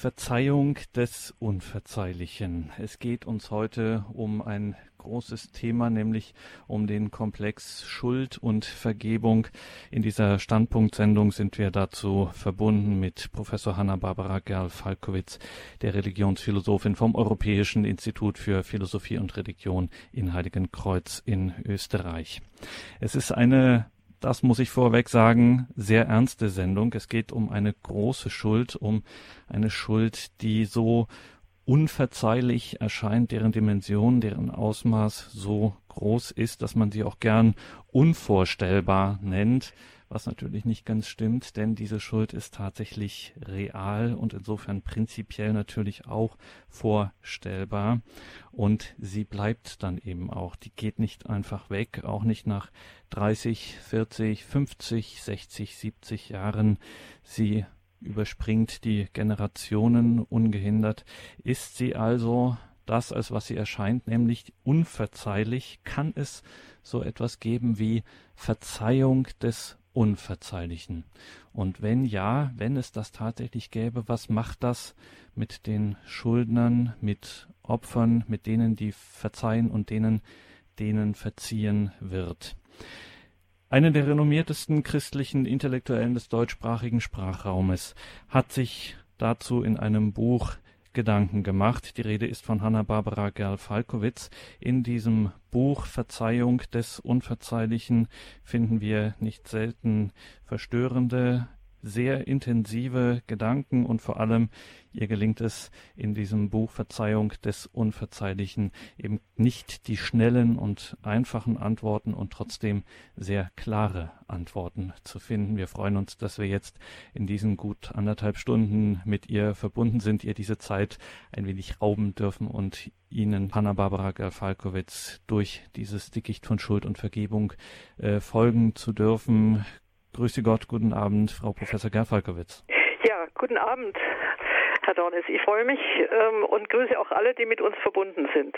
Verzeihung des Unverzeihlichen. Es geht uns heute um ein großes Thema, nämlich um den Komplex Schuld und Vergebung. In dieser Standpunktsendung sind wir dazu verbunden mit Professor Hanna-Barbara Gerl-Falkowitz, der Religionsphilosophin vom Europäischen Institut für Philosophie und Religion in Heiligenkreuz in Österreich. Es ist eine das muss ich vorweg sagen, sehr ernste Sendung. Es geht um eine große Schuld, um eine Schuld, die so unverzeihlich erscheint, deren Dimension, deren Ausmaß so groß ist, dass man sie auch gern unvorstellbar nennt was natürlich nicht ganz stimmt, denn diese Schuld ist tatsächlich real und insofern prinzipiell natürlich auch vorstellbar und sie bleibt dann eben auch. Die geht nicht einfach weg, auch nicht nach 30, 40, 50, 60, 70 Jahren. Sie überspringt die Generationen ungehindert. Ist sie also das, als was sie erscheint, nämlich unverzeihlich, kann es so etwas geben wie Verzeihung des Unverzeihlichen. Und wenn ja, wenn es das tatsächlich gäbe, was macht das mit den Schuldnern, mit Opfern, mit denen, die verzeihen und denen, denen verziehen wird? Einer der renommiertesten christlichen Intellektuellen des deutschsprachigen Sprachraumes hat sich dazu in einem Buch Gedanken gemacht. Die Rede ist von Hanna-Barbara Gerl-Falkowitz. In diesem Buch Verzeihung des Unverzeihlichen finden wir nicht selten verstörende sehr intensive Gedanken und vor allem ihr gelingt es in diesem Buch Verzeihung des Unverzeihlichen eben nicht die schnellen und einfachen Antworten und trotzdem sehr klare Antworten zu finden. Wir freuen uns, dass wir jetzt in diesen gut anderthalb Stunden mit ihr verbunden sind, ihr diese Zeit ein wenig rauben dürfen und Ihnen, Hanna-Barbara Gerfalkowitz, durch dieses Dickicht von Schuld und Vergebung äh, folgen zu dürfen. Grüße Gott, guten Abend, Frau Professor Gerfalkowitz. Ja, guten Abend, Herr Dornes. Ich freue mich ähm, und grüße auch alle, die mit uns verbunden sind.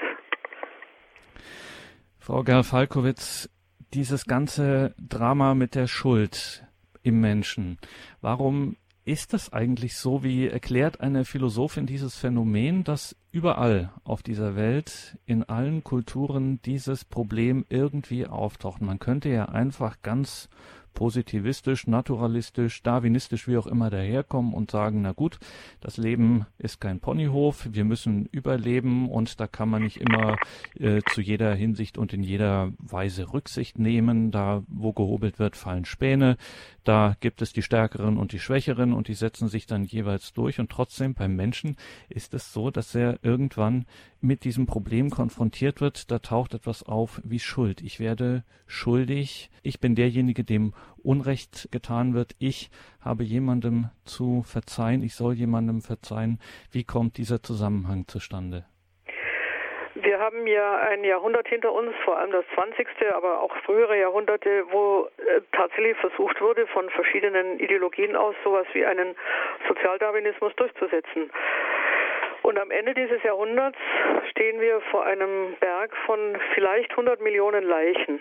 Frau Gerfalkowitz, dieses ganze Drama mit der Schuld im Menschen, warum ist das eigentlich so? Wie erklärt eine Philosophin dieses Phänomen, dass überall auf dieser Welt, in allen Kulturen dieses Problem irgendwie auftaucht? Man könnte ja einfach ganz positivistisch, naturalistisch, darwinistisch, wie auch immer daherkommen und sagen, na gut, das Leben ist kein Ponyhof, wir müssen überleben und da kann man nicht immer äh, zu jeder Hinsicht und in jeder Weise Rücksicht nehmen. Da, wo gehobelt wird, fallen Späne. Da gibt es die Stärkeren und die Schwächeren und die setzen sich dann jeweils durch. Und trotzdem beim Menschen ist es so, dass er irgendwann mit diesem Problem konfrontiert wird. Da taucht etwas auf wie Schuld. Ich werde schuldig. Ich bin derjenige, dem Unrecht getan wird. Ich habe jemandem zu verzeihen. Ich soll jemandem verzeihen. Wie kommt dieser Zusammenhang zustande? Wir haben ja ein Jahrhundert hinter uns, vor allem das 20., aber auch frühere Jahrhunderte, wo äh, tatsächlich versucht wurde, von verschiedenen Ideologien aus sowas wie einen Sozialdarwinismus durchzusetzen. Und am Ende dieses Jahrhunderts stehen wir vor einem Berg von vielleicht 100 Millionen Leichen.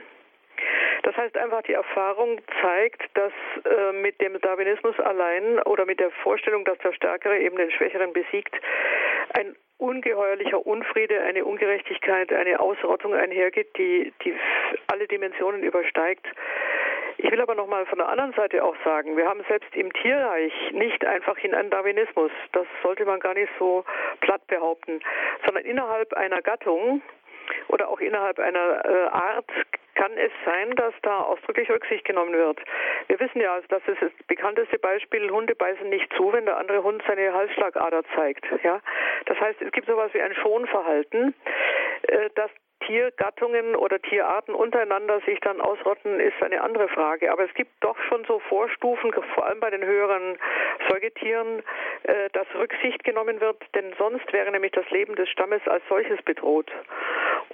Das heißt einfach, die Erfahrung zeigt, dass äh, mit dem Darwinismus allein oder mit der Vorstellung, dass der Stärkere eben den Schwächeren besiegt, ein ungeheuerlicher Unfriede, eine Ungerechtigkeit, eine Ausrottung einhergeht, die, die alle Dimensionen übersteigt. Ich will aber noch mal von der anderen Seite auch sagen, wir haben selbst im Tierreich nicht einfach in einen Darwinismus, das sollte man gar nicht so platt behaupten, sondern innerhalb einer Gattung oder auch innerhalb einer äh, Art kann es sein, dass da ausdrücklich Rücksicht genommen wird. Wir wissen ja, das ist das bekannteste Beispiel, Hunde beißen nicht zu, wenn der andere Hund seine Halsschlagader zeigt. Ja? Das heißt, es gibt sowas wie ein Schonverhalten, äh, das Tiergattungen oder Tierarten untereinander sich dann ausrotten, ist eine andere Frage. Aber es gibt doch schon so Vorstufen, vor allem bei den höheren Säugetieren, äh, dass Rücksicht genommen wird, denn sonst wäre nämlich das Leben des Stammes als solches bedroht.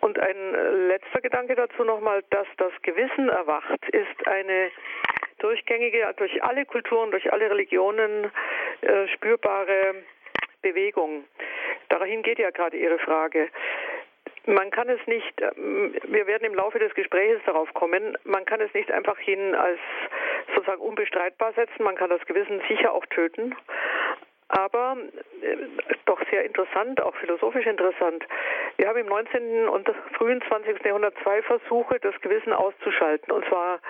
Und ein letzter Gedanke dazu nochmal, dass das Gewissen erwacht, ist eine durchgängige, durch alle Kulturen, durch alle Religionen äh, spürbare Bewegung. Dahin geht ja gerade Ihre Frage. Man kann es nicht, ähm, wir werden im Laufe des Gesprächs darauf kommen, man kann es nicht einfach hin als sozusagen unbestreitbar setzen, man kann das Gewissen sicher auch töten, aber äh, doch sehr interessant, auch philosophisch interessant. Wir haben im 19. und frühen 20. Jahrhundert zwei Versuche, das Gewissen auszuschalten, und zwar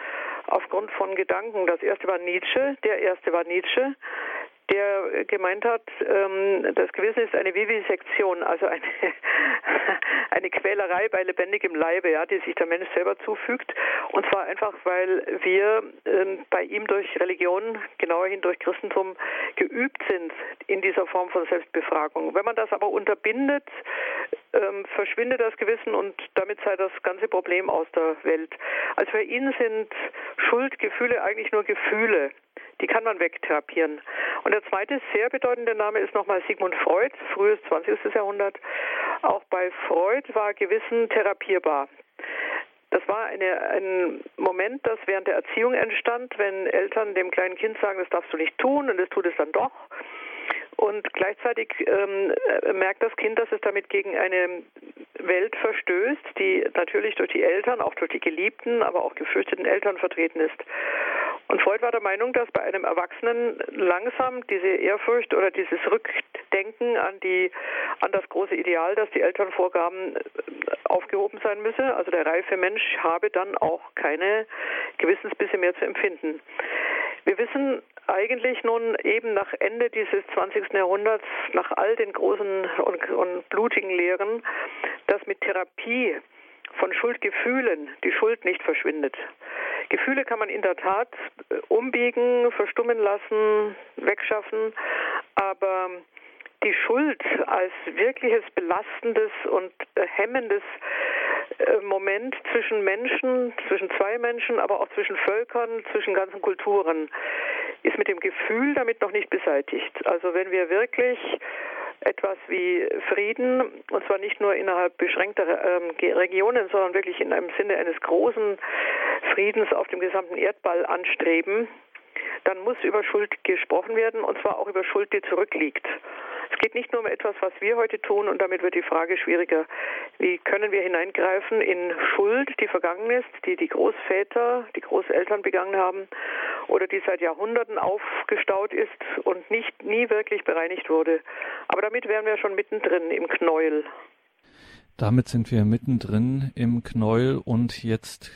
aufgrund von Gedanken. Das erste war Nietzsche, der erste war Nietzsche, der gemeint hat, ähm, das Gewissen ist eine Vivisektion, also eine, eine Quälerei bei lebendigem Leibe, ja, die sich der Mensch selber zufügt. Und zwar einfach, weil wir ähm, bei ihm durch Religion, genauerhin durch Christentum, geübt sind in dieser Form von Selbstbefragung. Wenn man das aber unterbindet, ähm, verschwindet das Gewissen und damit sei das ganze Problem aus der Welt. Also für ihn sind Schuldgefühle eigentlich nur Gefühle. Die kann man wegtherapieren. Und der zweite sehr bedeutende Name ist nochmal Sigmund Freud, frühes 20. Jahrhundert. Auch bei Freud war Gewissen therapierbar. Das war eine, ein Moment, das während der Erziehung entstand, wenn Eltern dem kleinen Kind sagen, das darfst du nicht tun und es tut es dann doch. Und gleichzeitig ähm, merkt das Kind, dass es damit gegen eine Welt verstößt, die natürlich durch die Eltern, auch durch die geliebten, aber auch gefürchteten Eltern vertreten ist. Und Freud war der Meinung, dass bei einem Erwachsenen langsam diese Ehrfurcht oder dieses Rückdenken an die, an das große Ideal, das die Eltern vorgaben, aufgehoben sein müsse. Also der reife Mensch habe dann auch keine Gewissensbisse mehr zu empfinden. Wir wissen eigentlich nun eben nach Ende dieses 20. Jahrhunderts, nach all den großen und, und blutigen Lehren, dass mit Therapie von Schuldgefühlen die Schuld nicht verschwindet. Gefühle kann man in der Tat äh, umbiegen, verstummen lassen, wegschaffen, aber die Schuld als wirkliches belastendes und hemmendes äh, Moment zwischen Menschen, zwischen zwei Menschen, aber auch zwischen Völkern, zwischen ganzen Kulturen, ist mit dem Gefühl damit noch nicht beseitigt. Also wenn wir wirklich etwas wie Frieden, und zwar nicht nur innerhalb beschränkter ähm, Regionen, sondern wirklich in einem Sinne eines großen Friedens auf dem gesamten Erdball anstreben, dann muss über Schuld gesprochen werden, und zwar auch über Schuld, die zurückliegt. Es geht nicht nur um etwas, was wir heute tun, und damit wird die Frage schwieriger. Wie können wir hineingreifen in Schuld, die vergangen ist, die die Großväter, die Großeltern begangen haben oder die seit Jahrhunderten aufgestaut ist und nicht nie wirklich bereinigt wurde. Aber damit wären wir schon mittendrin im Knäuel. Damit sind wir mittendrin im Knäuel und jetzt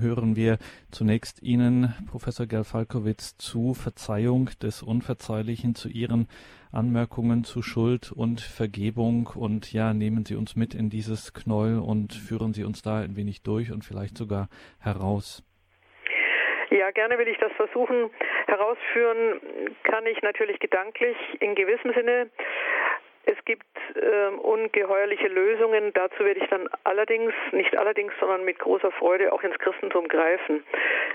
hören wir zunächst Ihnen, Professor Gerfalkowitz, zu Verzeihung des Unverzeihlichen, zu Ihren Anmerkungen zu Schuld und Vergebung. Und ja, nehmen Sie uns mit in dieses Knäuel und führen Sie uns da ein wenig durch und vielleicht sogar heraus. Ja, gerne will ich das versuchen. Herausführen kann ich natürlich gedanklich in gewissem Sinne. Es gibt äh, ungeheuerliche Lösungen. Dazu werde ich dann allerdings, nicht allerdings, sondern mit großer Freude auch ins Christentum greifen.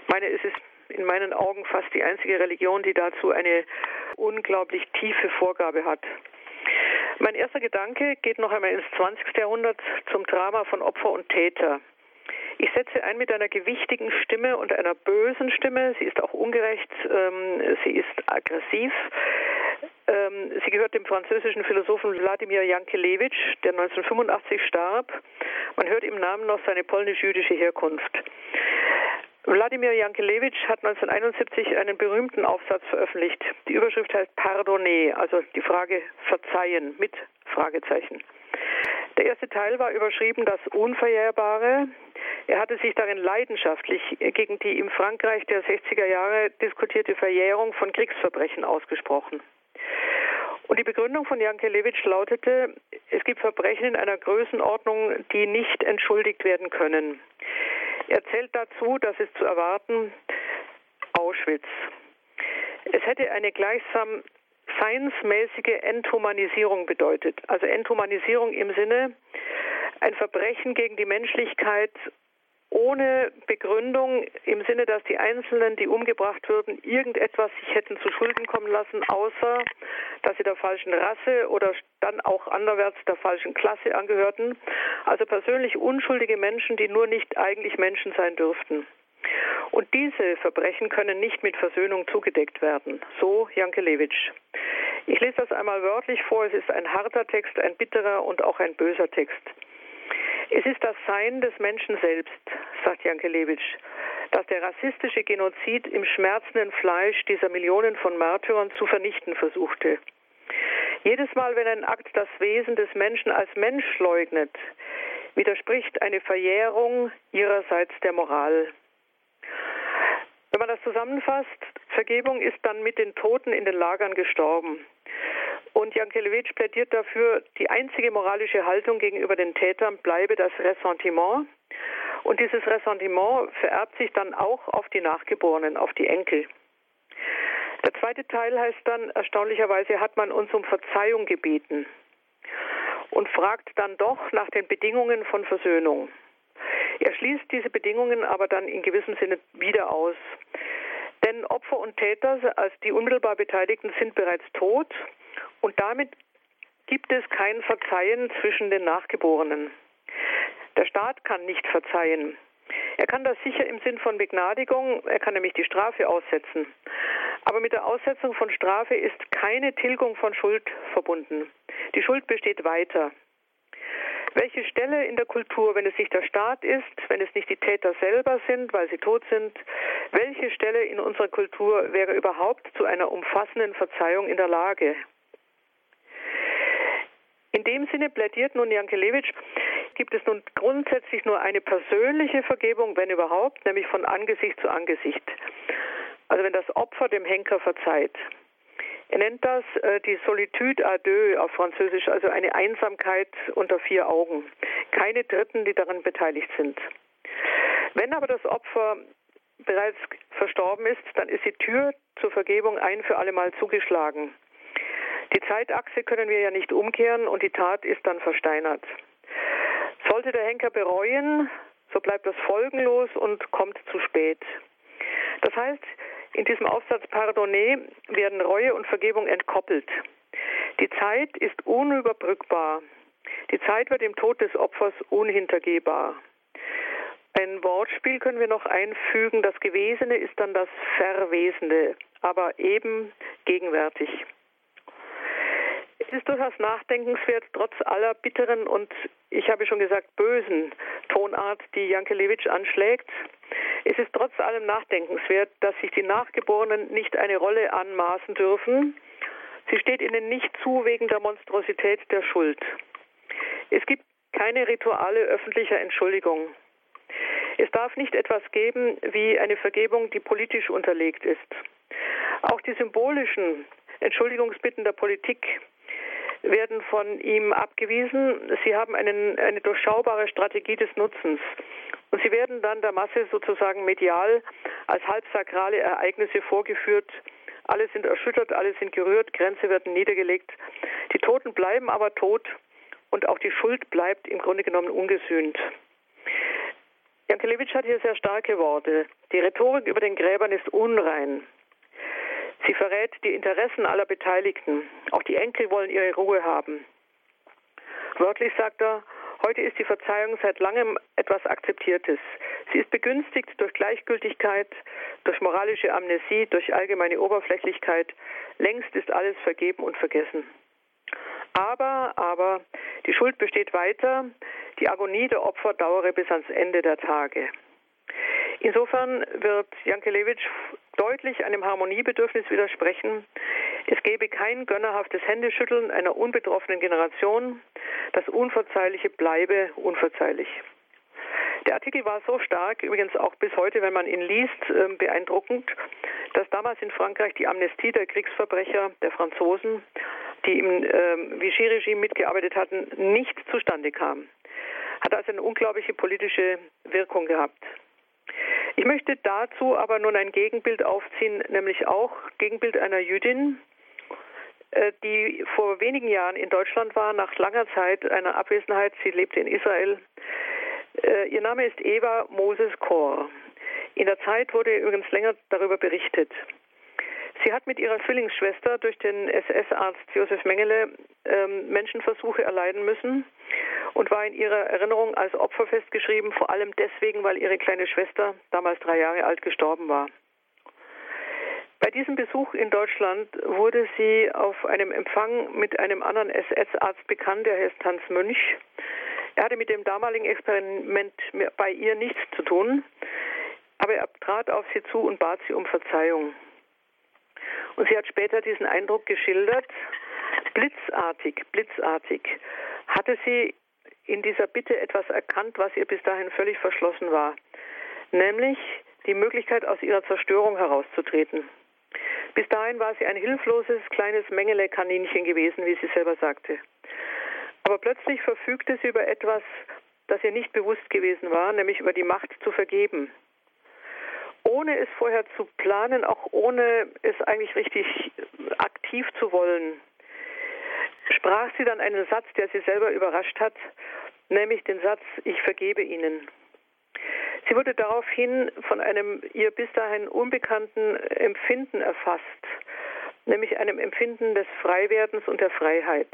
Ich meine, es ist in meinen Augen fast die einzige Religion, die dazu eine unglaublich tiefe Vorgabe hat. Mein erster Gedanke geht noch einmal ins 20. Jahrhundert zum Drama von Opfer und Täter. Ich setze ein mit einer gewichtigen Stimme und einer bösen Stimme. Sie ist auch ungerecht, ähm, sie ist aggressiv. Ähm, sie gehört dem französischen Philosophen Wladimir Jankelewitsch, der 1985 starb. Man hört im Namen noch seine polnisch-jüdische Herkunft. Wladimir Jankelewitsch hat 1971 einen berühmten Aufsatz veröffentlicht. Die Überschrift heißt Pardonner, also die Frage Verzeihen mit Fragezeichen. Der erste Teil war überschrieben das Unverjährbare. Er hatte sich darin leidenschaftlich gegen die im Frankreich der 60er Jahre diskutierte Verjährung von Kriegsverbrechen ausgesprochen. Und die Begründung von Jankelewitsch lautete, es gibt Verbrechen in einer Größenordnung, die nicht entschuldigt werden können. Er zählt dazu, das ist zu erwarten, Auschwitz. Es hätte eine gleichsam seinsmäßige Enthumanisierung bedeutet. Also Enthumanisierung im Sinne, ein Verbrechen gegen die Menschlichkeit ohne Begründung im Sinne, dass die Einzelnen, die umgebracht würden, irgendetwas sich hätten zu Schulden kommen lassen, außer dass sie der falschen Rasse oder dann auch anderwärts der falschen Klasse angehörten. Also persönlich unschuldige Menschen, die nur nicht eigentlich Menschen sein dürften. Und diese Verbrechen können nicht mit Versöhnung zugedeckt werden. So Jankelewitsch. Ich lese das einmal wörtlich vor. Es ist ein harter Text, ein bitterer und auch ein böser Text. Es ist das Sein des Menschen selbst, sagt Jankelewitsch, das der rassistische Genozid im schmerzenden Fleisch dieser Millionen von Märtyrern zu vernichten versuchte. Jedes Mal, wenn ein Akt das Wesen des Menschen als Mensch leugnet, widerspricht eine Verjährung ihrerseits der Moral. Wenn man das zusammenfasst, Vergebung ist dann mit den Toten in den Lagern gestorben. Und Jankelewitsch plädiert dafür, die einzige moralische Haltung gegenüber den Tätern bleibe das Ressentiment. Und dieses Ressentiment vererbt sich dann auch auf die Nachgeborenen, auf die Enkel. Der zweite Teil heißt dann, erstaunlicherweise hat man uns um Verzeihung gebeten und fragt dann doch nach den Bedingungen von Versöhnung. Er schließt diese Bedingungen aber dann in gewissem Sinne wieder aus. Denn Opfer und Täter, als die unmittelbar Beteiligten, sind bereits tot und damit gibt es kein Verzeihen zwischen den Nachgeborenen. Der Staat kann nicht verzeihen. Er kann das sicher im Sinn von Begnadigung, er kann nämlich die Strafe aussetzen. Aber mit der Aussetzung von Strafe ist keine Tilgung von Schuld verbunden. Die Schuld besteht weiter. Welche Stelle in der Kultur, wenn es nicht der Staat ist, wenn es nicht die Täter selber sind, weil sie tot sind, welche Stelle in unserer Kultur wäre überhaupt zu einer umfassenden Verzeihung in der Lage? In dem Sinne plädiert nun Jankelewitsch, gibt es nun grundsätzlich nur eine persönliche Vergebung, wenn überhaupt, nämlich von Angesicht zu Angesicht. Also wenn das Opfer dem Henker verzeiht. Er nennt das äh, die Solitude à deux auf Französisch, also eine Einsamkeit unter vier Augen. Keine Dritten, die daran beteiligt sind. Wenn aber das Opfer bereits verstorben ist, dann ist die Tür zur Vergebung ein für alle Mal zugeschlagen. Die Zeitachse können wir ja nicht umkehren und die Tat ist dann versteinert. Sollte der Henker bereuen, so bleibt das folgenlos und kommt zu spät. Das heißt, in diesem Aufsatz Pardonné werden Reue und Vergebung entkoppelt. Die Zeit ist unüberbrückbar. Die Zeit wird im Tod des Opfers unhintergehbar. Ein Wortspiel können wir noch einfügen. Das Gewesene ist dann das Verwesende, aber eben gegenwärtig. Es ist durchaus nachdenkenswert, trotz aller bitteren und, ich habe schon gesagt, bösen Tonart, die Jankelewitsch anschlägt. Es ist trotz allem nachdenkenswert, dass sich die Nachgeborenen nicht eine Rolle anmaßen dürfen. Sie steht ihnen nicht zu wegen der Monstrosität der Schuld. Es gibt keine Rituale öffentlicher Entschuldigung. Es darf nicht etwas geben wie eine Vergebung, die politisch unterlegt ist. Auch die symbolischen Entschuldigungsbitten der Politik werden von ihm abgewiesen. Sie haben einen, eine durchschaubare Strategie des Nutzens. Und sie werden dann der Masse sozusagen medial als halbsakrale Ereignisse vorgeführt. Alle sind erschüttert, alle sind gerührt, Grenze werden niedergelegt. Die Toten bleiben aber tot und auch die Schuld bleibt im Grunde genommen ungesühnt. Jankelewitsch hat hier sehr starke Worte. Die Rhetorik über den Gräbern ist unrein. Sie verrät die Interessen aller Beteiligten. Auch die Enkel wollen ihre Ruhe haben. Wörtlich sagt er, heute ist die Verzeihung seit langem etwas Akzeptiertes. Sie ist begünstigt durch Gleichgültigkeit, durch moralische Amnesie, durch allgemeine Oberflächlichkeit. Längst ist alles vergeben und vergessen. Aber, aber, die Schuld besteht weiter. Die Agonie der Opfer dauere bis ans Ende der Tage. Insofern wird Jankelewitsch deutlich einem Harmoniebedürfnis widersprechen. Es gäbe kein gönnerhaftes Händeschütteln einer unbetroffenen Generation. Das Unverzeihliche bleibe unverzeihlich. Der Artikel war so stark, übrigens auch bis heute, wenn man ihn liest, ähm, beeindruckend, dass damals in Frankreich die Amnestie der Kriegsverbrecher der Franzosen, die im ähm, Vichy-Regime mitgearbeitet hatten, nicht zustande kam. Hat also eine unglaubliche politische Wirkung gehabt. Ich möchte dazu aber nun ein Gegenbild aufziehen, nämlich auch Gegenbild einer Jüdin, äh, die vor wenigen Jahren in Deutschland war, nach langer Zeit einer Abwesenheit. Sie lebte in Israel. Äh, ihr Name ist Eva Moses Kor. In der Zeit wurde übrigens länger darüber berichtet. Sie hat mit ihrer Zwillingsschwester durch den SS-Arzt Josef Mengele ähm, Menschenversuche erleiden müssen und war in ihrer Erinnerung als Opfer festgeschrieben, vor allem deswegen, weil ihre kleine Schwester, damals drei Jahre alt, gestorben war. Bei diesem Besuch in Deutschland wurde sie auf einem Empfang mit einem anderen SS-Arzt bekannt, der heißt Hans Mönch. Er hatte mit dem damaligen Experiment bei ihr nichts zu tun, aber er trat auf sie zu und bat sie um Verzeihung. Und sie hat später diesen Eindruck geschildert, Blitzartig, blitzartig hatte sie in dieser Bitte etwas erkannt, was ihr bis dahin völlig verschlossen war, nämlich die Möglichkeit, aus ihrer Zerstörung herauszutreten. Bis dahin war sie ein hilfloses kleines Mengele-Kaninchen gewesen, wie sie selber sagte. Aber plötzlich verfügte sie über etwas, das ihr nicht bewusst gewesen war, nämlich über die Macht zu vergeben. Ohne es vorher zu planen, auch ohne es eigentlich richtig aktiv zu wollen, sprach sie dann einen Satz, der sie selber überrascht hat, nämlich den Satz, ich vergebe Ihnen. Sie wurde daraufhin von einem ihr bis dahin unbekannten Empfinden erfasst, nämlich einem Empfinden des Freiwerdens und der Freiheit.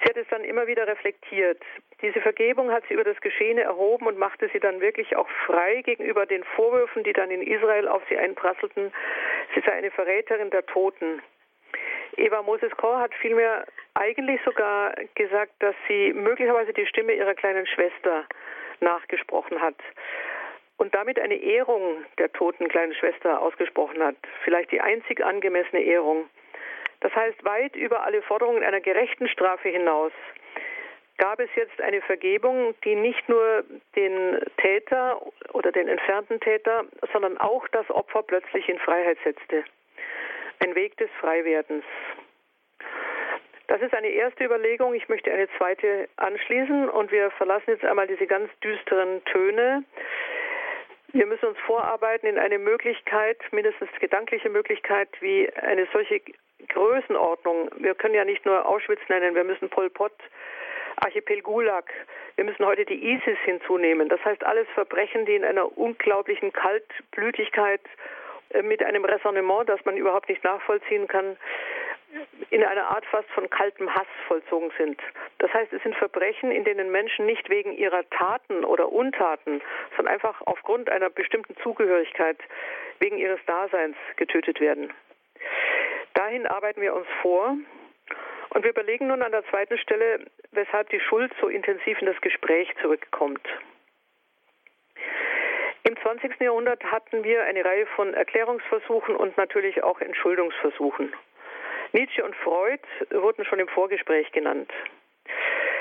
Sie hat es dann immer wieder reflektiert. Diese Vergebung hat sie über das Geschehene erhoben und machte sie dann wirklich auch frei gegenüber den Vorwürfen, die dann in Israel auf sie einprasselten. Sie sei eine Verräterin der Toten. Eva Moses Kor hat vielmehr eigentlich sogar gesagt, dass sie möglicherweise die Stimme ihrer kleinen Schwester nachgesprochen hat und damit eine Ehrung der toten kleinen Schwester ausgesprochen hat. Vielleicht die einzig angemessene Ehrung. Das heißt, weit über alle Forderungen einer gerechten Strafe hinaus gab es jetzt eine Vergebung, die nicht nur den Täter oder den entfernten Täter, sondern auch das Opfer plötzlich in Freiheit setzte. Ein Weg des Freiwerdens. Das ist eine erste Überlegung. Ich möchte eine zweite anschließen und wir verlassen jetzt einmal diese ganz düsteren Töne. Wir müssen uns vorarbeiten in eine Möglichkeit, mindestens gedankliche Möglichkeit, wie eine solche Größenordnung. Wir können ja nicht nur Auschwitz nennen, wir müssen Pol Pot, Archipel Gulag, wir müssen heute die ISIS hinzunehmen. Das heißt alles Verbrechen, die in einer unglaublichen Kaltblütigkeit mit einem Resonnement, das man überhaupt nicht nachvollziehen kann, in einer Art fast von kaltem Hass vollzogen sind. Das heißt, es sind Verbrechen, in denen Menschen nicht wegen ihrer Taten oder Untaten, sondern einfach aufgrund einer bestimmten Zugehörigkeit, wegen ihres Daseins getötet werden. Dahin arbeiten wir uns vor. Und wir überlegen nun an der zweiten Stelle, weshalb die Schuld so intensiv in das Gespräch zurückkommt. Im 20. Jahrhundert hatten wir eine Reihe von Erklärungsversuchen und natürlich auch Entschuldungsversuchen. Nietzsche und Freud wurden schon im Vorgespräch genannt.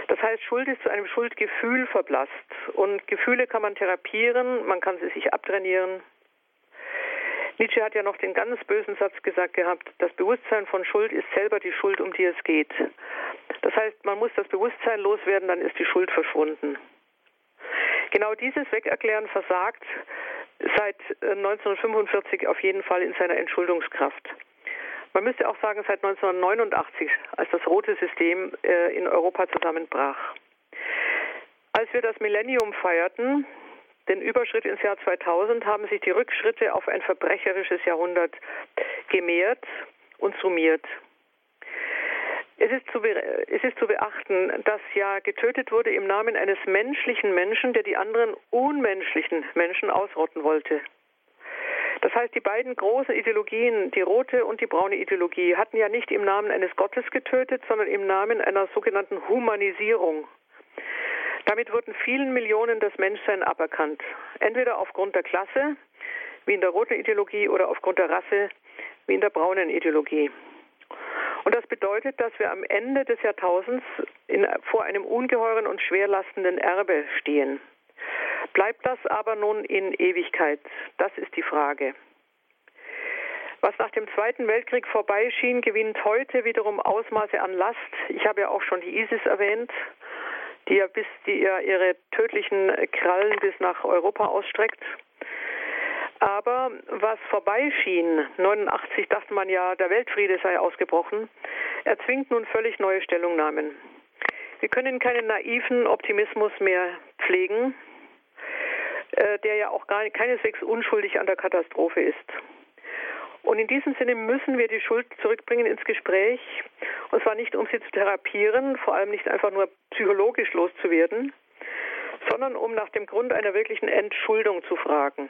Das heißt, Schuld ist zu einem Schuldgefühl verblasst. Und Gefühle kann man therapieren, man kann sie sich abtrainieren. Nietzsche hat ja noch den ganz bösen Satz gesagt gehabt, das Bewusstsein von Schuld ist selber die Schuld, um die es geht. Das heißt, man muss das Bewusstsein loswerden, dann ist die Schuld verschwunden. Genau dieses Wegerklären versagt seit 1945 äh, auf jeden Fall in seiner Entschuldungskraft. Man müsste auch sagen, seit 1989, als das rote System äh, in Europa zusammenbrach. Als wir das Millennium feierten, den Überschritt ins Jahr 2000, haben sich die Rückschritte auf ein verbrecherisches Jahrhundert gemehrt und summiert. Es ist, zu, es ist, zu, beachten, dass ja getötet wurde im Namen eines menschlichen Menschen, der die anderen unmenschlichen Menschen ausrotten wollte. Das heißt, die beiden großen Ideologien, die rote und die braune Ideologie, hatten ja nicht im Namen eines Gottes getötet, sondern im Namen einer sogenannten Humanisierung. Damit wurden vielen Millionen das Menschsein aberkannt. Entweder aufgrund der Klasse, wie in der roten Ideologie, oder aufgrund der Rasse, wie in der braunen Ideologie. Und das bedeutet, dass wir am Ende des Jahrtausends in, vor einem ungeheuren und schwerlastenden Erbe stehen. Bleibt das aber nun in Ewigkeit? Das ist die Frage. Was nach dem Zweiten Weltkrieg vorbeischien, gewinnt heute wiederum Ausmaße an Last. Ich habe ja auch schon die ISIS erwähnt, die ja bis die ja ihre tödlichen Krallen bis nach Europa ausstreckt. Aber was vorbeischien, 89 dachte man ja, der Weltfriede sei ausgebrochen, erzwingt nun völlig neue Stellungnahmen. Wir können keinen naiven Optimismus mehr pflegen. Äh, der ja auch gar, keineswegs unschuldig an der Katastrophe ist. Und in diesem Sinne müssen wir die Schuld zurückbringen ins Gespräch. Und zwar nicht, um sie zu therapieren, vor allem nicht einfach nur psychologisch loszuwerden, sondern um nach dem Grund einer wirklichen Entschuldung zu fragen.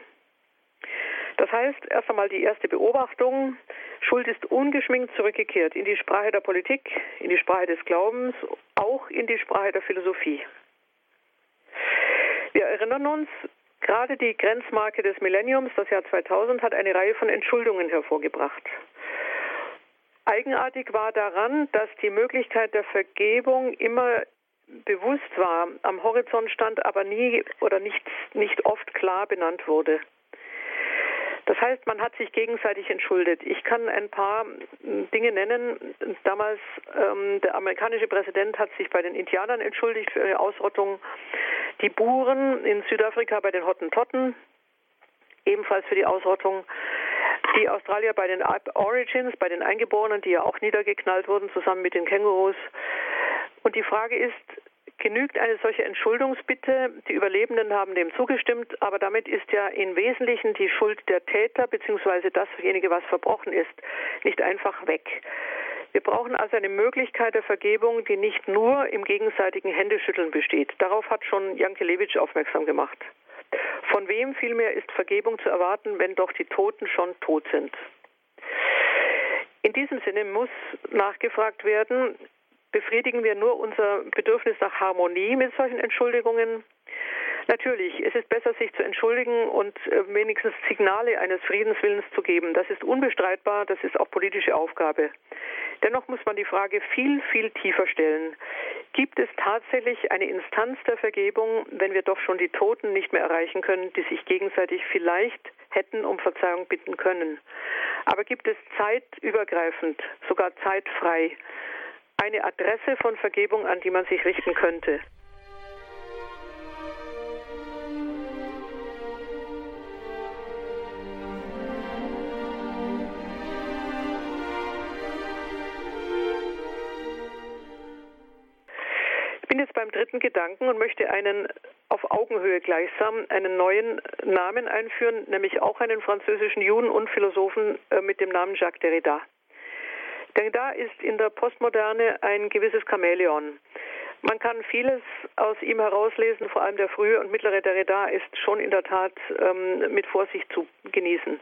Das heißt, erst einmal die erste Beobachtung, Schuld ist ungeschminkt zurückgekehrt in die Sprache der Politik, in die Sprache des Glaubens, auch in die Sprache der Philosophie. Wir erinnern uns, Gerade die Grenzmarke des Millenniums, das Jahr 2000, hat eine Reihe von Entschuldungen hervorgebracht. Eigenartig war daran, dass die Möglichkeit der Vergebung immer bewusst war, am Horizont stand, aber nie oder nicht, nicht oft klar benannt wurde. Das heißt, man hat sich gegenseitig entschuldet. Ich kann ein paar Dinge nennen. Damals ähm, der amerikanische Präsident hat sich bei den Indianern entschuldigt für eine Ausrottung. Die Buren in Südafrika bei den Hottentotten, ebenfalls für die Ausrottung. Die Australier bei den Origins, bei den Eingeborenen, die ja auch niedergeknallt wurden, zusammen mit den Kängurus. Und die Frage ist, genügt eine solche Entschuldungsbitte? Die Überlebenden haben dem zugestimmt, aber damit ist ja im Wesentlichen die Schuld der Täter bzw. dasjenige, was verbrochen ist, nicht einfach weg. Wir brauchen also eine Möglichkeit der Vergebung, die nicht nur im gegenseitigen Händeschütteln besteht. Darauf hat schon Janke Lewitsch aufmerksam gemacht. Von wem vielmehr ist Vergebung zu erwarten, wenn doch die Toten schon tot sind? In diesem Sinne muss nachgefragt werden, befriedigen wir nur unser Bedürfnis nach Harmonie mit solchen Entschuldigungen? Natürlich, es ist besser, sich zu entschuldigen und äh, wenigstens Signale eines Friedenswillens zu geben. Das ist unbestreitbar, das ist auch politische Aufgabe. Dennoch muss man die Frage viel, viel tiefer stellen. Gibt es tatsächlich eine Instanz der Vergebung, wenn wir doch schon die Toten nicht mehr erreichen können, die sich gegenseitig vielleicht hätten um Verzeihung bitten können? Aber gibt es zeitübergreifend, sogar zeitfrei, eine Adresse von Vergebung, an die man sich richten könnte? bin jetzt beim dritten Gedanken und möchte einen auf Augenhöhe gleichsam einen neuen Namen einführen, nämlich auch einen französischen Juden und Philosophen äh, mit dem Namen Jacques Derrida. Derrida ist in der Postmoderne ein gewisses Chamäleon. Man kann vieles aus ihm herauslesen, vor allem der frühe und mittlere Derrida ist schon in der Tat ähm, mit Vorsicht zu genießen.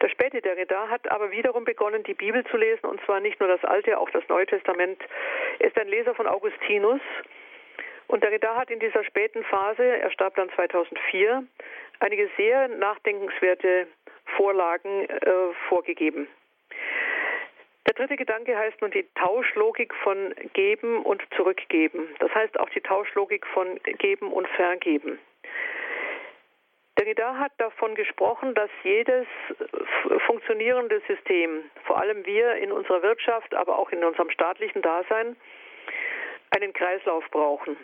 Der späte Derrida hat aber wiederum begonnen, die Bibel zu lesen, und zwar nicht nur das Alte, auch das Neue Testament. Er ist ein Leser von Augustinus, und Derrida hat in dieser späten Phase, er starb dann 2004, einige sehr nachdenkenswerte Vorlagen äh, vorgegeben. Der dritte Gedanke heißt nun die Tauschlogik von Geben und Zurückgeben. Das heißt auch die Tauschlogik von Geben und Vergeben. Derrida hat davon gesprochen, dass jedes funktionierende System, vor allem wir in unserer Wirtschaft, aber auch in unserem staatlichen Dasein, einen Kreislauf brauchen.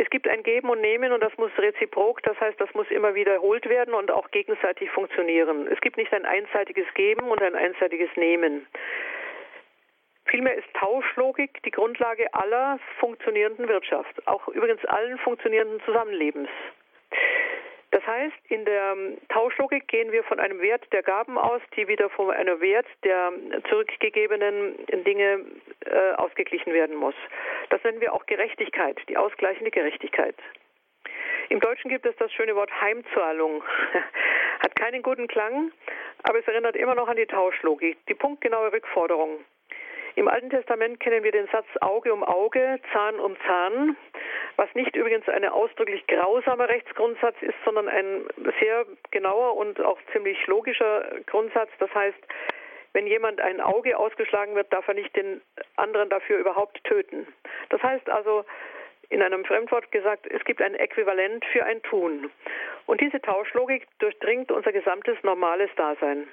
Es gibt ein Geben und Nehmen und das muss reziprok, das heißt, das muss immer wiederholt werden und auch gegenseitig funktionieren. Es gibt nicht ein einseitiges Geben und ein einseitiges Nehmen. Vielmehr ist Tauschlogik die Grundlage aller funktionierenden Wirtschaft, auch übrigens allen funktionierenden Zusammenlebens. Das heißt, in der Tauschlogik gehen wir von einem Wert der Gaben aus, die wieder von einem Wert der zurückgegebenen Dinge äh, ausgeglichen werden muss. Das nennen wir auch Gerechtigkeit, die ausgleichende Gerechtigkeit. Im Deutschen gibt es das schöne Wort Heimzahlung. Hat keinen guten Klang, aber es erinnert immer noch an die Tauschlogik, die punktgenaue Rückforderung. Im Alten Testament kennen wir den Satz Auge um Auge, Zahn um Zahn, was nicht übrigens ein ausdrücklich grausamer Rechtsgrundsatz ist, sondern ein sehr genauer und auch ziemlich logischer Grundsatz. Das heißt, wenn jemand ein Auge ausgeschlagen wird, darf er nicht den anderen dafür überhaupt töten. Das heißt also, in einem Fremdwort gesagt, es gibt ein Äquivalent für ein Tun. Und diese Tauschlogik durchdringt unser gesamtes normales Dasein.